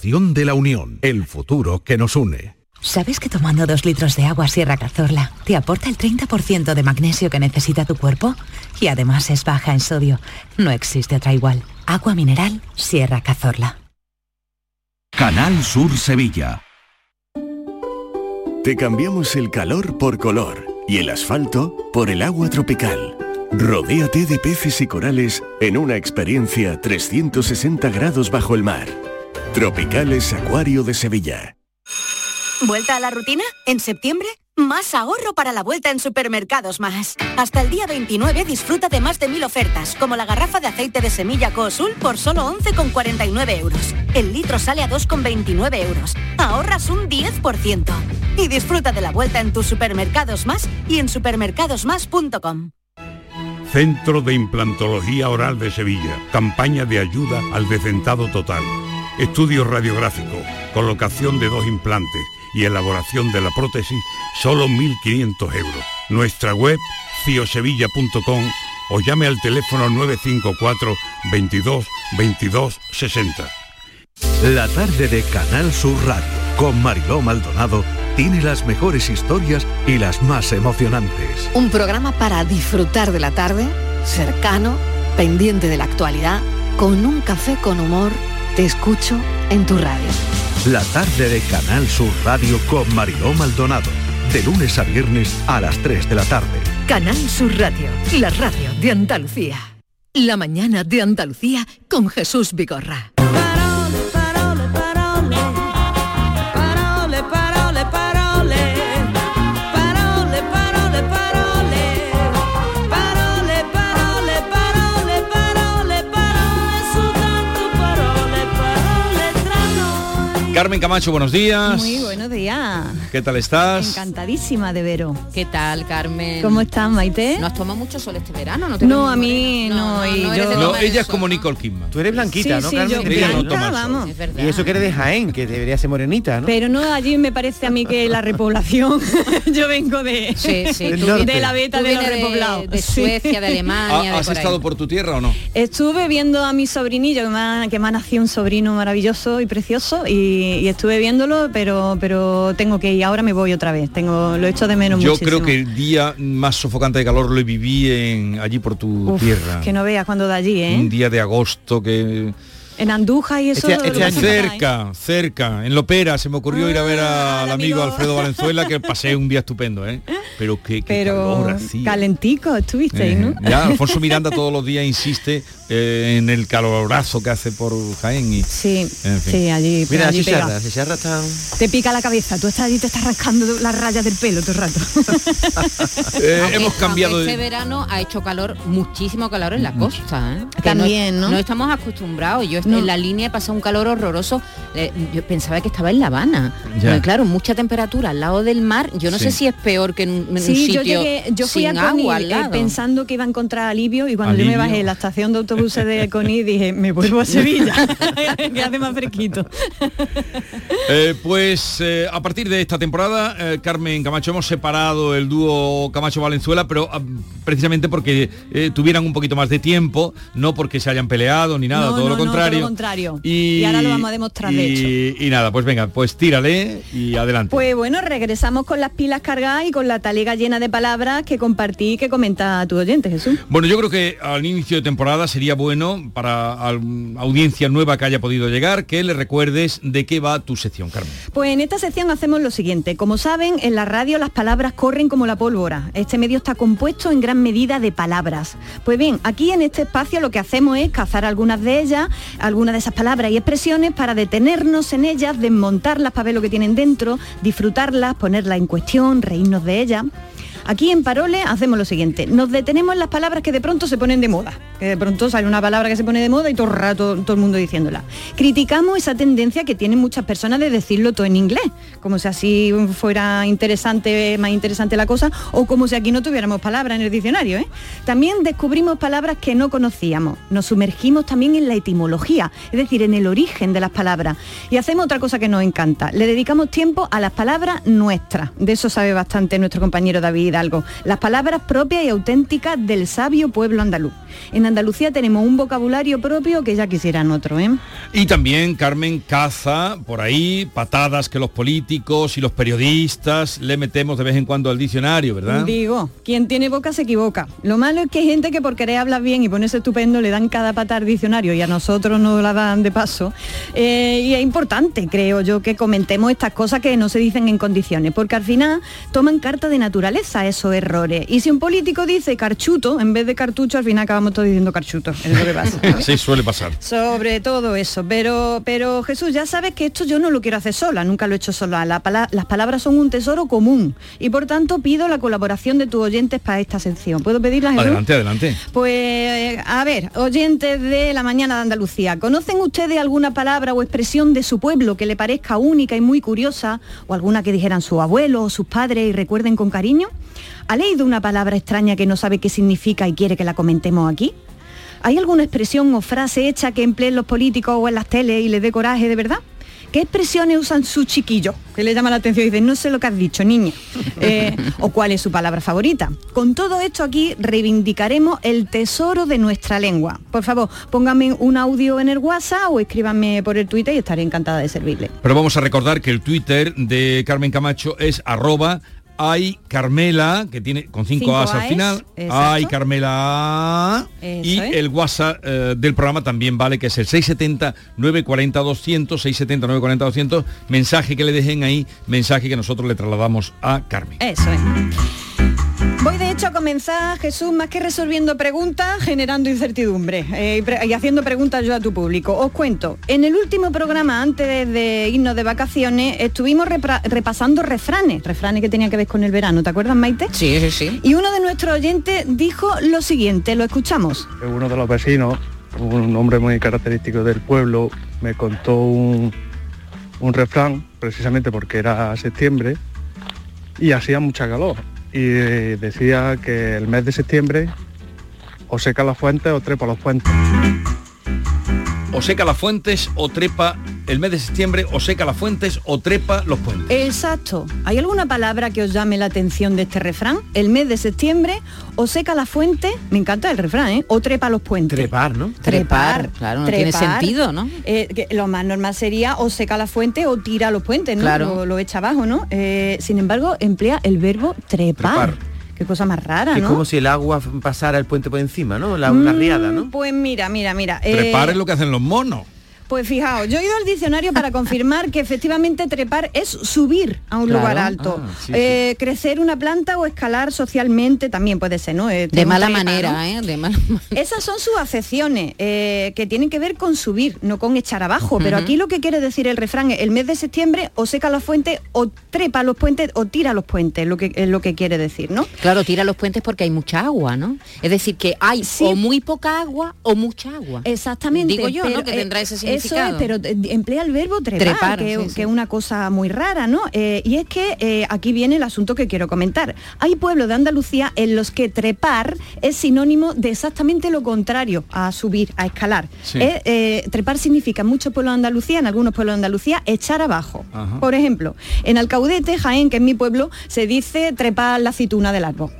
de la Unión, el futuro que nos une. ¿Sabes que tomando dos litros de agua Sierra Cazorla te aporta el 30% de magnesio que necesita tu cuerpo? Y además es baja en sodio. No existe otra igual. Agua mineral Sierra Cazorla. Canal Sur Sevilla. Te cambiamos el calor por color y el asfalto por el agua tropical. Rodéate de peces y corales en una experiencia 360 grados bajo el mar. Tropicales Acuario de Sevilla. ¿Vuelta a la rutina? ¿En septiembre? Más ahorro para la vuelta en Supermercados Más. Hasta el día 29 disfruta de más de mil ofertas, como la garrafa de aceite de semilla Cosul por solo 11,49 euros. El litro sale a 2,29 euros. Ahorras un 10%. Y disfruta de la vuelta en tus Supermercados Más y en supermercadosmás.com. Centro de Implantología Oral de Sevilla. Campaña de ayuda al decentado total. Estudio radiográfico, colocación de dos implantes y elaboración de la prótesis, solo 1.500 euros. Nuestra web, ciosevilla.com o llame al teléfono 954 22 22 60. La tarde de Canal Sur Radio con Mariló Maldonado tiene las mejores historias y las más emocionantes. Un programa para disfrutar de la tarde, cercano, pendiente de la actualidad, con un café con humor te escucho en tu radio. La tarde de Canal Sur Radio con Mariló Maldonado. De lunes a viernes a las 3 de la tarde. Canal Sur Radio, la radio de Andalucía. La mañana de Andalucía con Jesús Vigorra. Carmen Camacho, buenos días. Muy buenos días. ¿Qué tal estás? Encantadísima de veros. ¿Qué tal, Carmen? ¿Cómo estás, Maite? ¿No has tomado mucho sol este verano? No, te No, ves a mí no, y yo- de ella es como ¿no? Nicole Kidman. Tú eres blanquita, Sí, ¿no, sí, Carmen? yo blanca, vamos. Es. Y eso que eres de Jaén, que debería ser morenita, ¿no? Pero no, allí me parece a mí que la repoblación, yo vengo de, Sí, sí, Del tú norte. de la beta Tú de los de- repoblados. de. Suecia, de Alemania, ¿Ha- de ¿Has por ahí. estado por tu tierra o no? Estuve viendo a mi sobrinillo, que me ha, que me ha nacido un sobrino maravilloso y precioso, y, y estuve viéndolo, pero, pero tengo que ir, ahora me voy otra vez, tengo, lo echo de menos Yo muchísimo. creo que el día más sofocante de calor lo viví en, allí por tu Uf, tierra. Que no veas cuando de allí, ¿eh? Un día de agosto que... En Andújar y eso... Este- lo este año. Cerca, cerca, en Lopera se me ocurrió ir a ver Ah, al amigo amigo. Alfredo Valenzuela que pasé un día estupendo, ¿eh? Pero qué, qué Pero calor hacía. calentico estuvisteis, Eh, ¿no? Ya, Alfonso Miranda todos los días insiste eh, en el calorazo que hace por Jaén y Sí, En fin. sí, allí, Mira, allí si pega. charra, si charra está... Te pica la cabeza, tú estás allí, te estás arrancando las rayas del pelo todo el rato. Eh, hemos cambiado aunque de... Este verano ha hecho calor, muchísimo calor en la costa. ¿eh? También, ¿no? No estamos acostumbrados. Yo No. en la línea he pasado un calor horroroso. eh, yo pensaba que estaba en La Habana. Porque, claro, mucha temperatura al lado del mar. Yo no Sí. sé si es peor que en, un- sitio yo llegué, yo fui sin a Conil agua al eh, pensando que iba a encontrar alivio y cuando yo me bajé en la estación de autobuses de Conil dije, me vuelvo a Sevilla, que hace más fresquito. Eh, pues eh, a partir de esta temporada, eh, Carmen Camacho, hemos separado el dúo Camacho-Valenzuela, pero ah, precisamente porque eh, tuvieran un poquito más de tiempo, no porque se hayan peleado ni nada, No, todo, no, lo no, contrario. lo contrario. Y ahora lo vamos a demostrar, de y- Y nada, pues venga, pues tírale y adelante. Pues bueno, regresamos con las pilas cargadas y con la talega llena de palabras que compartí y que comenta a tu oyente, Jesús. Bueno, yo creo que al inicio de temporada sería bueno para audiencia nueva que haya podido llegar que le recuerdes de qué va tu sección, Carmen. Pues en esta sección hacemos lo siguiente. Como saben, en la radio las palabras corren como la pólvora. Este medio está compuesto en gran medida de palabras. Pues bien, aquí en este espacio lo que hacemos es cazar algunas de ellas, algunas de esas palabras y expresiones para detenernos en ellas, desmontarlas para ver lo que tienen dentro, disfrutarlas, ponerlas en cuestión, reírnos de ellas. Aquí en Parole hacemos lo siguiente, nos detenemos en las palabras que de pronto se ponen de moda, que de pronto sale una palabra que se pone de moda y todo el rato todo el mundo diciéndola. Criticamos esa tendencia que tienen muchas personas de decirlo todo en inglés, como si así fuera interesante, más interesante la cosa, o como si aquí no tuviéramos palabras en el diccionario. ¿eh? También descubrimos palabras que no conocíamos, nos sumergimos también en la etimología, es decir, en el origen de las palabras. Y hacemos otra cosa que nos encanta, le dedicamos tiempo a las palabras nuestras. De eso sabe bastante nuestro compañero David Hidalgo. Las palabras propias y auténticas del sabio pueblo andaluz. En Andalucía tenemos un vocabulario propio que ya quisieran otro, ¿eh? Y también Carmen caza por ahí patadas que los políticos y los periodistas le metemos de vez en cuando al diccionario, ¿verdad? Digo, quien tiene boca se equivoca. Lo malo es que hay gente que por querer hablar bien y ponerse estupendo le dan cada pata al diccionario y a nosotros nos la dan de paso. Eh, y es importante, creo yo, que comentemos estas cosas que no se dicen en condiciones, porque al final toman carta de naturaleza esos errores. Y si un político dice carchuto, en vez de cartucho, al final acabamos todos diciendo carchuto. Es lo que pasa. sí, suele pasar. Sobre todo eso, pero, pero Jesús, ya sabes que esto yo no lo quiero hacer sola, nunca lo he hecho sola. La pala- las palabras son un tesoro común y por tanto pido la colaboración de tus oyentes para esta sección. ¿Puedo pedirla, Jesús? Adelante, adelante. Pues, a ver, oyentes de la mañana de Andalucía, ¿conocen ustedes alguna palabra o expresión de su pueblo que le parezca única y muy curiosa? ¿O alguna que dijeran su abuelo o sus padres y recuerden con cariño? ¿Ha leído una palabra extraña que no sabe qué significa y quiere que la comentemos aquí? ¿Hay alguna expresión o frase hecha que empleen los políticos o en las teles y les dé coraje de verdad? ¿Qué expresiones usan sus chiquillos? Que le llama la atención y dicen, no sé lo que has dicho, niña. Eh, o cuál es su palabra favorita. Con todo esto aquí reivindicaremos el tesoro de nuestra lengua. Por favor, pónganme un audio en el WhatsApp o escríbanme por el Twitter y estaré encantada de servirle. Pero vamos a recordar que el Twitter de Carmen Camacho es arroba ay Carmela, que tiene con cinco, Cinco A's al final, exacto. ay Carmela Eso y es. el WhatsApp eh, del programa también vale, que es el 670 940 200, 670 940 200, mensaje que le dejen ahí, mensaje que nosotros le trasladamos a Carmen. Eso es. Voy de hecho a comenzar, Jesús, más que resolviendo preguntas, generando incertidumbre eh, y, haciendo preguntas yo a tu público. Os cuento, en el último programa, antes de irnos de vacaciones, estuvimos repasando refranes, refranes que tenían que ver con el verano, ¿te acuerdas, Maite? Sí, sí, sí. Y uno de nuestros oyentes dijo lo siguiente, lo escuchamos. Uno de los vecinos, un hombre muy característico del pueblo, me contó un, un refrán, precisamente porque era septiembre y hacía mucha calor. Y decía que el mes de septiembre o seca las fuentes o trepa los puentes. O seca las fuentes o trepa el mes de septiembre, o seca las fuentes o trepa los puentes. Exacto. ¿Hay alguna palabra que os llame la atención de este refrán? El mes de septiembre o seca la fuente, me encanta el refrán, ¿eh? O trepa los puentes. Trepar, ¿no? Trepar, claro, no tiene sentido, ¿no? Eh, que lo más normal sería o seca la fuente o tira los puentes, ¿no? Claro. Lo, lo echa abajo, ¿no? Eh, sin embargo, emplea el verbo trepar. Trepar. Qué cosa más rara, es ¿no? como si el agua pasara el puente por encima, ¿no? La, una Mm, riada, ¿no? Pues mira, mira, mira. eh, Trepar es lo que hacen los monos. Pues fijaos, yo he ido al diccionario para confirmar que efectivamente trepar es subir a un Claro. lugar alto. Ah, sí, Eh, crecer una planta o escalar socialmente también puede ser, ¿no? Eh, De mala manera, ¿no? ¿eh? De mala Esas son sus acepciones, eh, que tienen que ver con subir, no con echar abajo. Pero aquí lo que quiere decir el refrán es, el mes de septiembre o seca los puentes, o trepa los puentes, o tira los puentes, lo que, es lo que quiere decir, ¿no? Claro, tira los puentes porque hay mucha agua, ¿no? Es decir, que hay o muy poca agua o mucha agua. Exactamente. Digo yo, ¿no? Que tendrá ese Eso significado. es, pero emplea el verbo trepar, Trepar, que, sí, sí. que es una cosa muy rara, ¿no? Eh, y es que eh, aquí viene el asunto que quiero comentar. Hay pueblos de Andalucía en los que trepar es sinónimo de exactamente lo contrario a subir, a escalar. Sí. Eh, eh, trepar significa en muchos pueblos de Andalucía, en algunos pueblos de Andalucía, echar abajo. Ajá. Por ejemplo, en Alcaudete, Jaén, que es mi pueblo, se dice trepar la aceituna del árbol.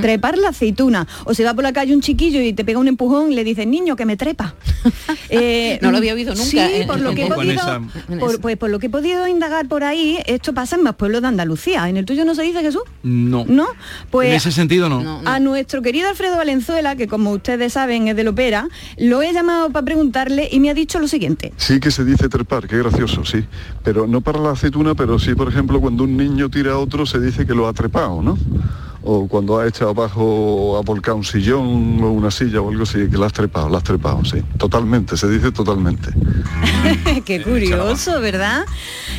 Trepar la aceituna. O se va por la calle un chiquillo y te pega un empujón y le dices, niño, que me trepa. Eh, No lo había oído nunca Sí, en- por lo que he podido, esa- por, pues por lo que he podido indagar por ahí, esto pasa en más pueblos de Andalucía. ¿En el tuyo no se dice Jesús? No. ¿No? Pues en ese sentido no. a nuestro querido Alfredo Valenzuela, que como ustedes saben es del ópera, lo he llamado para preguntarle y me ha dicho lo siguiente. Sí que se dice trepar, qué gracioso, sí. Pero no para la aceituna, pero sí, por ejemplo, cuando un niño tira a otro se dice que lo ha trepado, ¿no? O cuando ha echado abajo o ha volcado un sillón o una silla o algo así, que la has trepado, la has trepado, sí. Totalmente, se dice totalmente. Qué curioso, ¿verdad?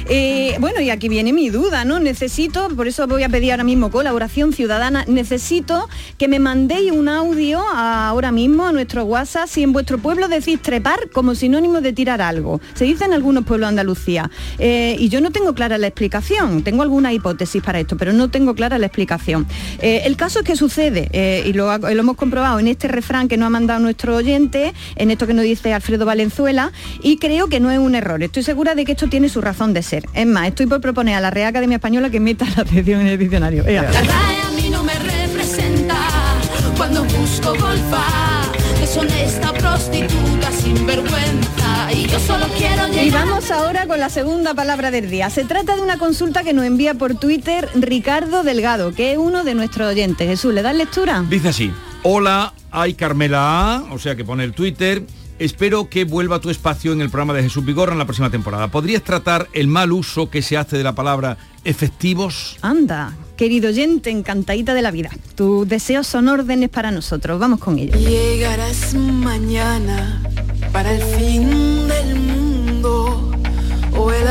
Eh, bueno, y aquí viene mi duda, ¿no? Necesito, por eso voy a pedir ahora mismo colaboración ciudadana, necesito que me mandéis un audio ahora mismo a nuestro WhatsApp si en vuestro pueblo decís trepar como sinónimo de tirar algo. Se dice en algunos pueblos de Andalucía. Eh, y yo no tengo clara la explicación, tengo alguna hipótesis para esto, pero no tengo clara la explicación. Eh, el caso es que sucede, eh, y lo, hemos comprobado en este refrán que nos ha mandado nuestro oyente, en esto que nos dice Alfredo Valenzuela, y creo que no es un error. Estoy segura de que esto tiene su razón de ser. Es más, estoy por proponer a la Real Academia Española que meta la atención en el diccionario. Yo solo quiero llegar. Y vamos ahora con la segunda palabra del día. Se trata de una consulta que nos envía por Twitter Ricardo Delgado, que es uno de nuestros oyentes. Jesús, ¿le das lectura? Dice así, hola, hay Carmela A, o sea que pone el Twitter, espero que vuelva tu espacio en el programa de Jesús Vigorra en la próxima temporada. ¿Podrías tratar el mal uso que se hace de la palabra efectivos? Anda, querido oyente, encantadita de la vida. Tus deseos son órdenes para nosotros. Vamos con ello. Llegarás mañana para el fin del mundo o el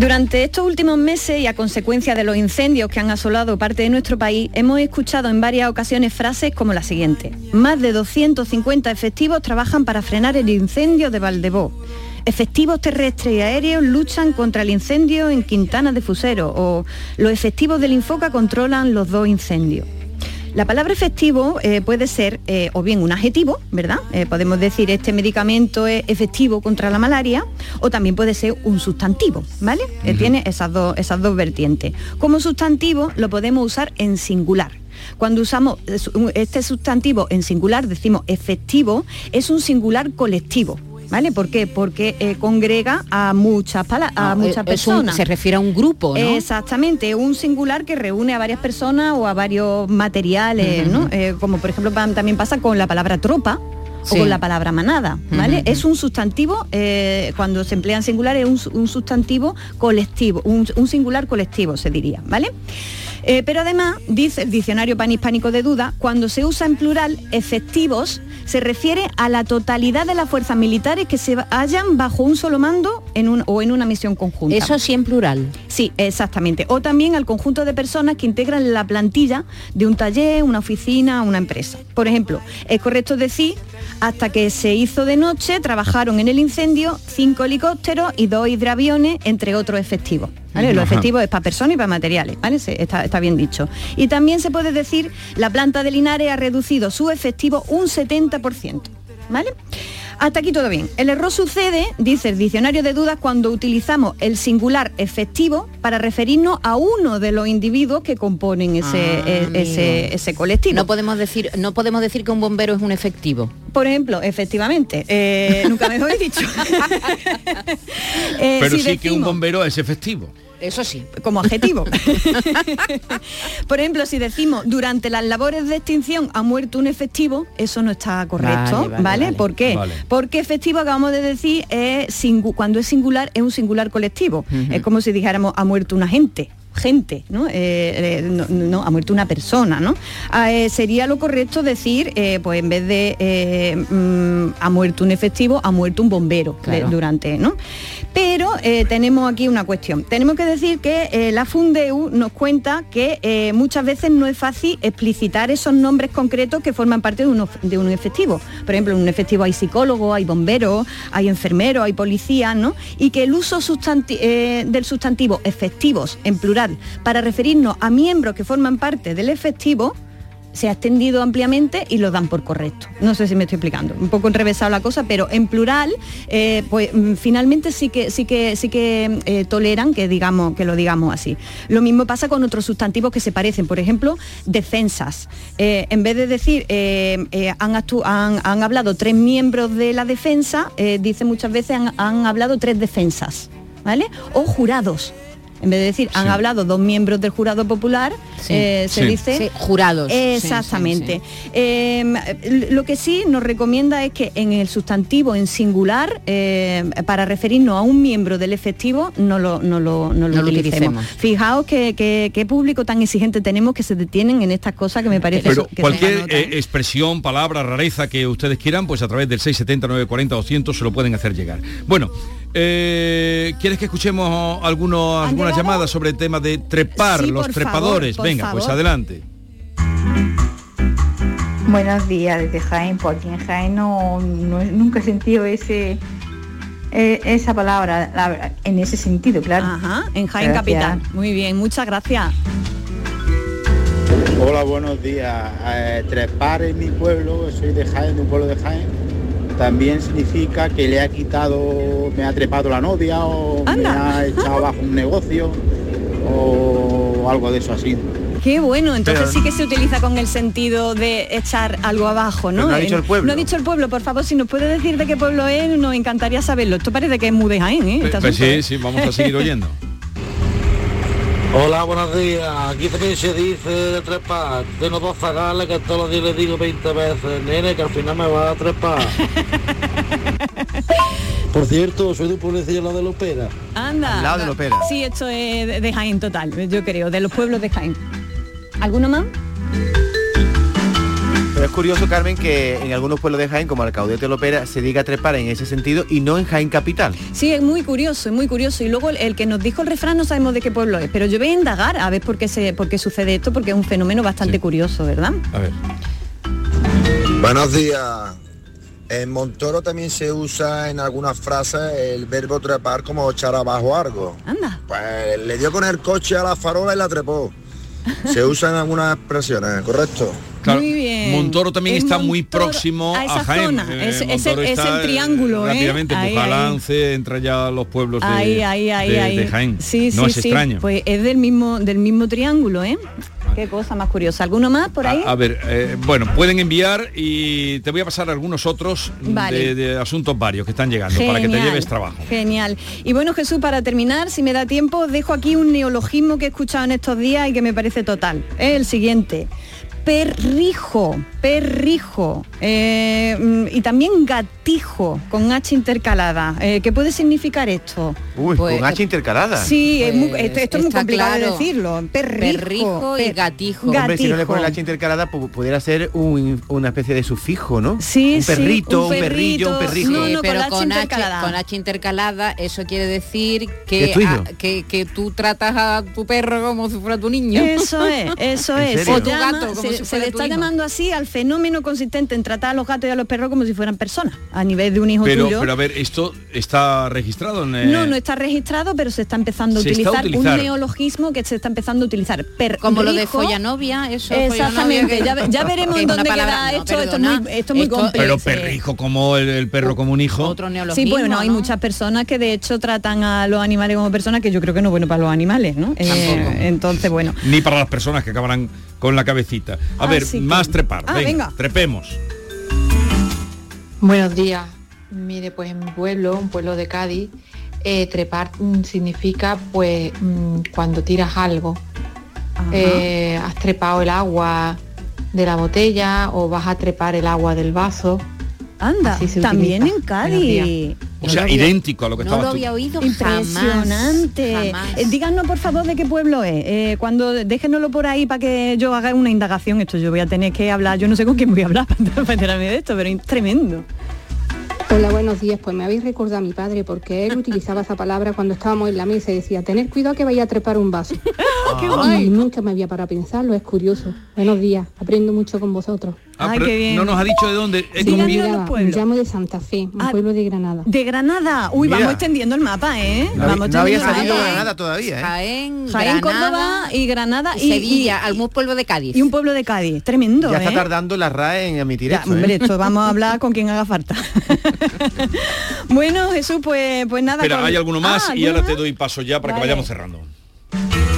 Durante estos últimos meses y a consecuencia de los incendios que han asolado parte de nuestro país, hemos escuchado en varias ocasiones frases como la siguiente. Más de 250 efectivos trabajan para frenar el incendio de Valdebó. Efectivos terrestres y aéreos luchan contra el incendio en Quintana de Fusero o los efectivos del Infoca controlan los dos incendios. La palabra efectivo eh, puede ser eh, o bien un adjetivo, ¿verdad? Eh, podemos decir este medicamento es efectivo contra la malaria o también puede ser un sustantivo, ¿vale? Eh, tiene esas dos, esas dos vertientes. Como sustantivo lo podemos usar en singular. Cuando usamos este sustantivo en singular, decimos efectivo, es un singular colectivo. ¿Vale? ¿Por qué? Porque eh, congrega a muchas, a muchas un- personas. se refiere a un grupo, ¿no? Exactamente, un singular que reúne a varias personas o a varios materiales. ¿no? Eh, como por ejemplo también pasa con la palabra tropa. Sí. O con la palabra manada, ¿vale? Es un sustantivo, eh, cuando se emplea en singular es un, su- un sustantivo colectivo, un, un singular colectivo se diría, ¿vale? Eh, pero además, dice el diccionario panhispánico de duda, cuando se usa en plural, efectivos, se refiere a la totalidad de las fuerzas militares que se hallan bajo un solo mando en un- o en una misión conjunta. Eso sí en plural. Sí, exactamente. O también al conjunto de personas que integran la plantilla de un taller, una oficina, una empresa. Por ejemplo, es correcto decir Hasta que se hizo de noche, trabajaron en el incendio cinco helicópteros y dos hidroaviones, entre otros efectivos. ¿vale? Los efectivos es para personas y para materiales, ¿vale? Se- está, está bien dicho. Y también se puede decir, la planta de Linares ha reducido su efectivo un 70%. ¿Vale? Hasta aquí todo bien. El error sucede, dice el diccionario de dudas, cuando utilizamos el singular efectivo para referirnos a uno de los individuos que componen ese, Ah, e- ese, ese colectivo. No podemos decir, no podemos decir que un bombero es un efectivo. Por ejemplo, efectivamente, eh, nunca mejor dicho. Eh, Pero si sí que un bombero es efectivo. Eso sí. como adjetivo. Por ejemplo, si decimos durante las labores de extinción ha muerto un efectivo, eso no está correcto, Vale, ¿vale? vale, vale. ¿Por qué? Porque efectivo, acabamos de decir, es cuando es singular, es un singular colectivo. Es como si dijéramos ha muerto una gente gente, ¿no? Eh, eh, no, no, ha muerto una persona, ¿no? Ah, eh, sería lo correcto decir, eh, pues en vez de mm, ha muerto un efectivo, ha muerto un bombero de- durante, ¿no? Pero tenemos aquí una cuestión. Tenemos que decir que la Fundeu nos cuenta que muchas veces no es fácil explicitar esos nombres concretos que forman parte de un, of- de un efectivo. Por ejemplo, en un efectivo hay psicólogos, hay bomberos, hay enfermeros, hay policías, ¿no? Y que el uso sustanti- del sustantivo efectivos en plural para referirnos a miembros que forman parte del efectivo se ha extendido ampliamente y lo dan por correcto. No sé si me estoy explicando, un poco enrevesado la cosa, pero en plural, eh, pues mm, finalmente sí que sí que sí que eh, toleran que digamos que lo digamos así. Lo mismo pasa con otros sustantivos que se parecen, por ejemplo, defensas. Eh, en vez de decir han, hablado tres miembros de la defensa, dice muchas veces han, han hablado tres defensas, ¿vale? O jurados. En vez de decir han Sí. hablado dos miembros del jurado popular, Sí. eh, se Sí. dice Sí, jurados. Sí, Exactamente. Eh, lo que sí nos recomienda es que en el sustantivo en singular, eh, para referirnos a un miembro del efectivo, no lo, no lo, no lo No lo utilicemos. utilicemos. Fijaos que, que- qué público tan exigente tenemos que se detienen en estas cosas que me parece Pero que cualquier ¿eh? eh, expresión, palabra, rareza que ustedes quieran, pues a través del 670 940 200 se lo pueden hacer llegar. Bueno, eh, ¿quieres que escuchemos algunos, algunas llamadas sobre el tema de trepar, Sí, los por trepadores? favor, por Venga, pues favor. adelante. Buenos días desde Jaén, porque en Jaén no, no- nunca he sentido ese eh, esa palabra la en ese sentido, claro. Ajá, en Jaén Gracias. Capital. Muy bien, muchas gracias. Hola, buenos días. Eh, trepar en mi pueblo, soy de Jaén, de un pueblo de Jaén, también significa que le ha quitado, me ha trepado la novia o me ha echado abajo un negocio o algo de eso así. Qué bueno, entonces Pero- sí que se utiliza con el sentido de echar algo abajo, ¿no? Pero no ha dicho el pueblo. No ha dicho el pueblo, por favor, si nos puede decir de qué pueblo es, nos encantaría saberlo. Esto parece que es muy de Jaén, ¿eh? Pues sí, ¿eh? sí, vamos a seguir oyendo. Hola, buenos días. Aquí también se dice de trepar. Tengo dos zagales que todos los días le digo 20 veces, nene, que al final me va a trepar. Por cierto, soy de un pueblecillo la de Lopera. Anda. Al lado de Lopera. Sí, esto es de, de Jaén total, yo creo, de los pueblos de Jaén. ¿Alguno más? Pero es curioso, Carmen, que en algunos pueblos de Jaén, como Alcaudete Lopera, se diga trepar en ese sentido y no en Jaén Capital. Sí, es muy curioso, es muy curioso. Y luego el, el que nos dijo el refrán no sabemos de qué pueblo es, pero yo voy a indagar a ver por qué, se, por qué sucede esto, porque es un fenómeno bastante curioso, ¿verdad? A ver. Buenos días. En Montoro también se usa en algunas frases el verbo trepar como echar abajo algo. Anda. Pues le dio con el coche a la farola y la trepó. Se usa en algunas expresiones, ¿correcto? Claro, Muy bien. Montoro también está muy próximo a a, esa Jaén. zona. Eh, Es- es el- es eh, triángulo, ¿eh? Rápidamente, Ahí, Bujalance, entra ya los pueblos de, ahí, ahí, ahí, de- ahí. de Jaén. Sí, no sí, es sí. extraño. Pues es del mismo, del mismo triángulo, ¿eh? Qué cosa más curiosa. ¿Alguno más por ahí? A ver, eh, bueno, pueden enviar y te voy a pasar algunos otros Vale. de, de asuntos varios que están llegando para que te lleves trabajo. Genial. Y bueno, Jesús, para terminar, si me da tiempo, dejo aquí un neologismo que he escuchado en estos días y que me parece total. Es el siguiente. Perrijo, perrijo. Eh, mm, y también gatijo, con H intercalada. Eh, ¿Qué puede significar esto? Uy, Pues, con H intercalada. Sí, es muy- Pues esto, esto es muy complicado de decirlo. Perrijo. Perrijo y per- gatijo. Hombre, si no le ponen la H intercalada, pu- pudiera ser un- una especie de sufijo, ¿no? Sí, un sí, perrito, un un, perrillo, un perrito. perrijo. No, no, con pero con H, intercalada. con H intercalada, eso quiere decir ¿Que que, a- que, que tú tratas a tu perro como si fuera tu niño. Eso es, eso ¿En es. tu llama- gato, como se, si se le tu está hijo. llamando así al fenómeno consistente en tratar a los gatos y a los perros como si fueran personas, a nivel de un hijo Pero, tuyo. pero a ver, esto está registrado en... eh, No, no está registrado, pero se está empezando a Se está a utilizar, utilizar. un neologismo que se está empezando a utilizar. Per- Como lo de follanovia, eso. Exactamente, follanovia, ya, ve- ya veremos en dónde palabra- queda no, esto, esto es perdona, muy, esto es muy esto- complejo. Pero perrijo como el, el perro como un hijo. Otro Sí, neologismo, bueno, hay muchas personas que de hecho tratan a los animales como personas que yo creo que no es bueno para los animales, ¿no? Eh, entonces, bueno. Ni para las personas que acabarán con la cabecita. A ver, Así que- más trepar. Ah, venga, venga. trepemos. Buenos días. Mire, pues en mi pueblo, un pueblo de Cádiz, eh, trepar mm, significa pues mm, cuando tiras algo. Eh, has trepado el agua de la botella o vas a trepar el agua del vaso. Anda, también utiliza. en. Cádiz. O sea, idéntico a lo que No lo tú. había oído Impresionante. jamás, jamás. Eh, díganos por favor de qué pueblo es. Eh, cuando déjenoslo por ahí para que yo haga una indagación. Esto yo voy a tener que hablar, yo no sé con quién voy a hablar para enterarme de esto, pero es tremendo. Hola, buenos días. Pues me habéis recordado a mi padre porque él utilizaba esa palabra cuando estábamos en la mesa y decía, tener cuidado que vaya a trepar un vaso. qué guay. Y nunca me había parado a pensarlo, es curioso. Buenos días, aprendo mucho con vosotros. Ah, pero No nos ha dicho de dónde. Es nada, me llamo de Santa Fe, un pueblo de Granada. De Granada. Uy, Mira. vamos extendiendo el mapa, ¿eh? No vamos no había extendiendo el salido mapa. Granada todavía, ¿eh? Jaén, Jaén, Granada Córdoba y Granada y Sevilla, algún pueblo de Cádiz. Y un pueblo de Cádiz. Tremendo, Ya está ¿eh? tardando la RAE en emitir Ya, esto, ¿eh? hombre, esto vamos a hablar con quien haga falta. bueno, Jesús, pues, pues nada. Con- hay alguno más Ah, y ahora ¿alguno te doy paso ya para que vayamos cerrando.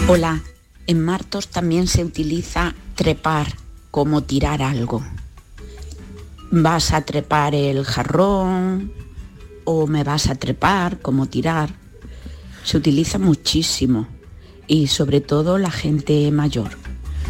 Hola, en Martos también se utiliza trepar como tirar algo. Vas a trepar el jarrón o me vas a trepar como tirar. Se utiliza muchísimo y sobre todo la gente mayor.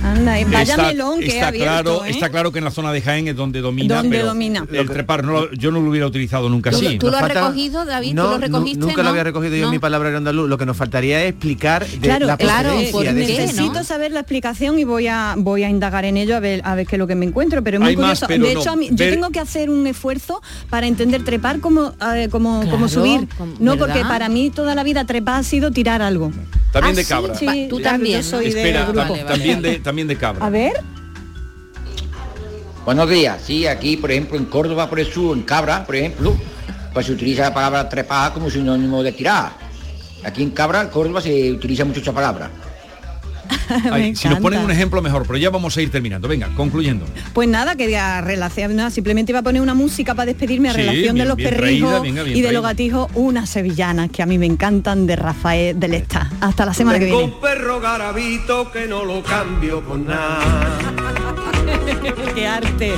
Anda, vaya está, melón que está ha abierto, claro, ¿eh? está claro que en la zona de Jaén es donde domina, Donde pero domina. el trepar no lo- yo no lo hubiera utilizado nunca ¿Tú- así. tú lo has falta- recogido, David? ¿Tú No, lo nu- recogiste? nunca no? lo había recogido yo en mi palabra andaluz. Lo que nos faltaría es explicar de Claro, la claro, ese- necesito saber la explicación y voy a voy a indagar en ello a ver a ver qué es lo que me encuentro, pero es muy Hay más, curioso. pero de hecho, a mí- yo Ver- tengo que hacer un esfuerzo para entender trepar como eh, como, como subir. No, ¿verdad? porque para mí toda la vida trepar ha sido tirar algo. También Ah, de sí, cabra. sí, Tú también, yo soy grupo. también de también de cabra. A ver. Buenos días, sí, aquí por ejemplo en Córdoba, por eso, en Cabra, por ejemplo, pues se utiliza la palabra trepar como sinónimo de tirar. Aquí en Cabra, en Córdoba, se utiliza mucho esa palabra. Ay, si nos ponen un ejemplo mejor, pero ya vamos a ir terminando. Venga, concluyendo. Pues nada, que a relación, nada, simplemente iba a poner una música para despedirme a Sí, relación bien- de los perrijos y de los gatijos, unas sevillanas que a mí me encantan de Rafael del Esta. Hasta la semana que Tengo viene. un perro garabito que no lo cambio por nada. ¡Qué arte!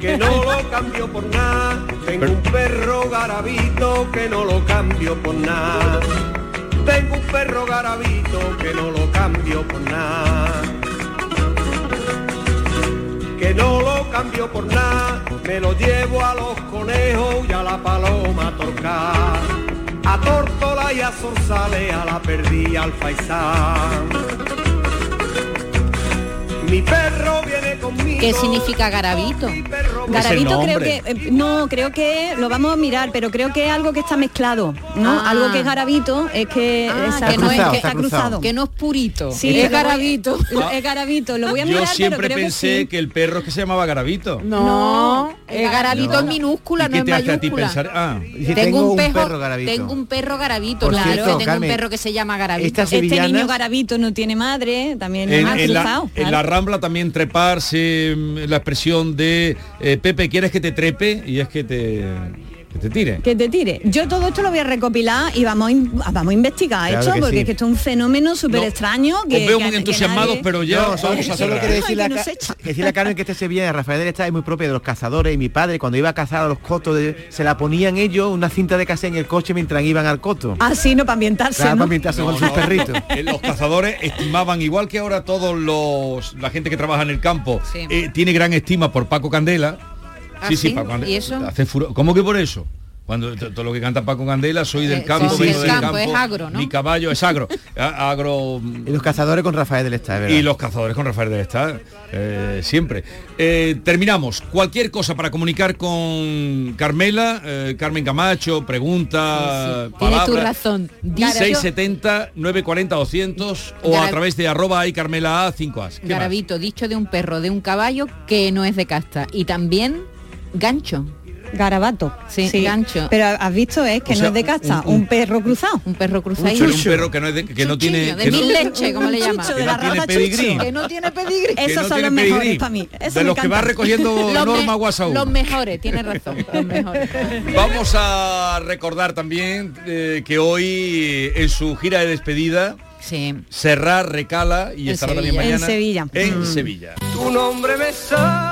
Que no lo cambio por nada. Tengo un perro garabito que no lo cambio por nada. Tengo un perro garabito que no lo cambio por nada. Que no lo cambio por nada. Me lo llevo a los conejos y a la paloma a torcar. A tórtola y a zorzales, a la perdí al faisán. Mi perro viene conmigo. ¿Qué significa garabito? Garabito creo que eh, no creo que lo vamos a mirar, pero creo que es algo que está mezclado, ¿no? Ah. Algo que es garabito es que Ah, está, que no es- cruzado, que- está cruzado. Que no es purito, Sí, es garabito. lo- es garabito, lo voy a Yo mirar, siempre pero creo pensé que que, sí. el perro es que se llamaba Garabito. No, es garabito No. en minúscula, ¿Y no en te hace a ti mayúscula. pensar? Ah, tengo, un, perro, tengo un perro garabito, Por claro, cierto, tengo Carmen, un perro que se llama garabito. Este niño garabito no tiene madre, también la, cruzado. en la claro. También treparse mm, la expresión de eh, Pepe, ¿quieres que te trepe? Y es que te, que te tire. Que te tire. Yo todo esto lo voy a recopilar y vamos a, vamos a investigar Claro esto, que porque sí. es que esto es un fenómeno súper extraño. Que, Os veo que- muy que entusiasmados, nadie- pero ya No, solo, vamos a solo quiero decirle, Ay, a que Ca- nos echa. decirle a Carmen que este Sevilla de Rafael del Está es muy propio de los cazadores y mi padre cuando iba a cazar a los cotos de- se la ponían ellos una cinta de cassette en el coche mientras iban al coto. Así no para ambientarse. Claro, ¿no? para ambientarse con sus perritos. Eh, los cazadores estimaban, igual que ahora todos los la gente que trabaja en el campo, Sí. eh, tiene gran estima por Paco Candela. ¿Ah, sí? Paco Candela. ¿Y eso? Hace furo- ¿Cómo que por eso? Cuando todo lo que canta Paco Candela, soy del Eh, campo, sí, vengo el del campo, campo, es agro, ¿no? mi caballo es agro. Agro Y los cazadores con Rafael del Estado, ¿verdad? y los cazadores con Rafael del Estado, eh, siempre. Eh, terminamos. Cualquier cosa para comunicar con Carmela, eh, Carmen Camacho, pregunta, Tienes tu palabra. razón. Dicho- 670 940 200 o a través de arroba y Carmela A 5as. ¿Qué más? Garabito, dicho de un perro, de un caballo que no es de casta. Y también gancho. Garabato. Sí, gancho. Pero has visto, es que O no sea, es de casta, un- un, perro cruzado. Un perro cruzado. Un, un perro que no, es de- que no tiene de que no- mil leche, como le llaman. chucho que de no la tiene pedigrí. chucho. Que no tiene pedigrí. que Esos no son los mejores para mí. Eso de los que va recogiendo Los Norma Guasaú. Los mejores, tiene razón, los mejores. Vamos a recordar también eh, que hoy en su gira de despedida Sí. Recala y En estará también Sevilla. mañana En Sevilla. en Mm. Sevilla. Tu nombre me hierba.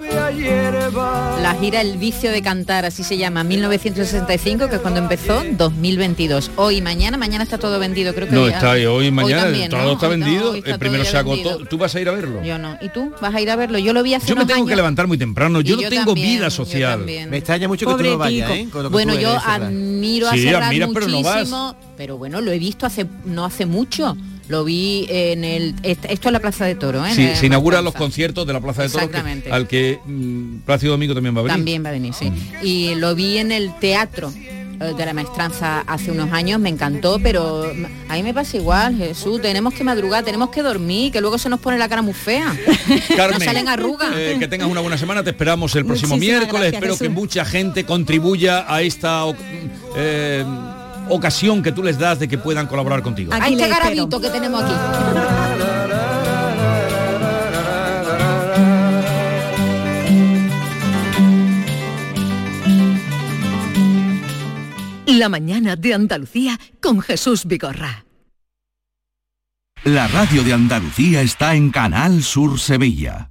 La gira El vicio de cantar, así se llama, 1965, que es cuando empezó, 2022. Hoy y mañana, mañana está todo vendido, creo que No ya- está hoy y mañana también, todo ¿no? está vendido. está el todo primero se agotó. vendido. ¿Tú vas a ir a verlo? Yo no. ¿Y tú? ¿Vas a ir a verlo? Yo lo vi hace Yo me unos tengo años. que levantar muy temprano. Yo, Y no yo tengo también, vida social. Me extraña mucho que tú no vayas, ¿eh? Bueno, yo admiro a Sí, admiras, pero no vas. muchísimo, pero bueno, lo he visto hace no hace mucho. Lo vi en el est- esto es la Plaza de Toro, ¿eh? Sí, se inauguran los conciertos de la Plaza de Toros, que- al que mm, Plácido Domingo también va a venir. También va a venir, sí. Y lo vi en el teatro eh, de la maestranza hace unos años, me encantó, pero a mí me pasa igual, Jesús, tenemos que madrugar, tenemos que dormir, que luego se nos pone la cara muy fea. Carmen, Nos salen arrugas. eh, que tengas una buena semana, te esperamos el próximo Muchísimas miércoles. gracias, Espero que mucha gente contribuya a esta eh, ocasión que tú les das de que puedan colaborar contigo. A este garabito que tenemos aquí. La mañana de Andalucía con Jesús Vigorra. La radio de Andalucía está en Canal Sur Sevilla.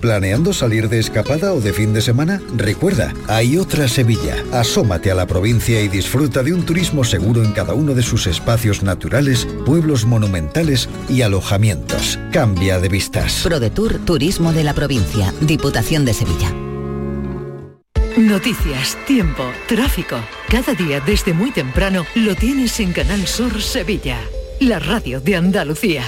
¿Planeando salir de escapada o de fin de semana? Recuerda, hay otra Sevilla. Asómate a la provincia y disfruta de un turismo seguro en cada uno de sus espacios naturales, pueblos monumentales y alojamientos. Cambia de vistas. ProDetour Turismo de la Provincia, Diputación de Sevilla. Noticias, tiempo, tráfico. Cada día desde muy temprano lo tienes en Canal Sur Sevilla, la radio de Andalucía.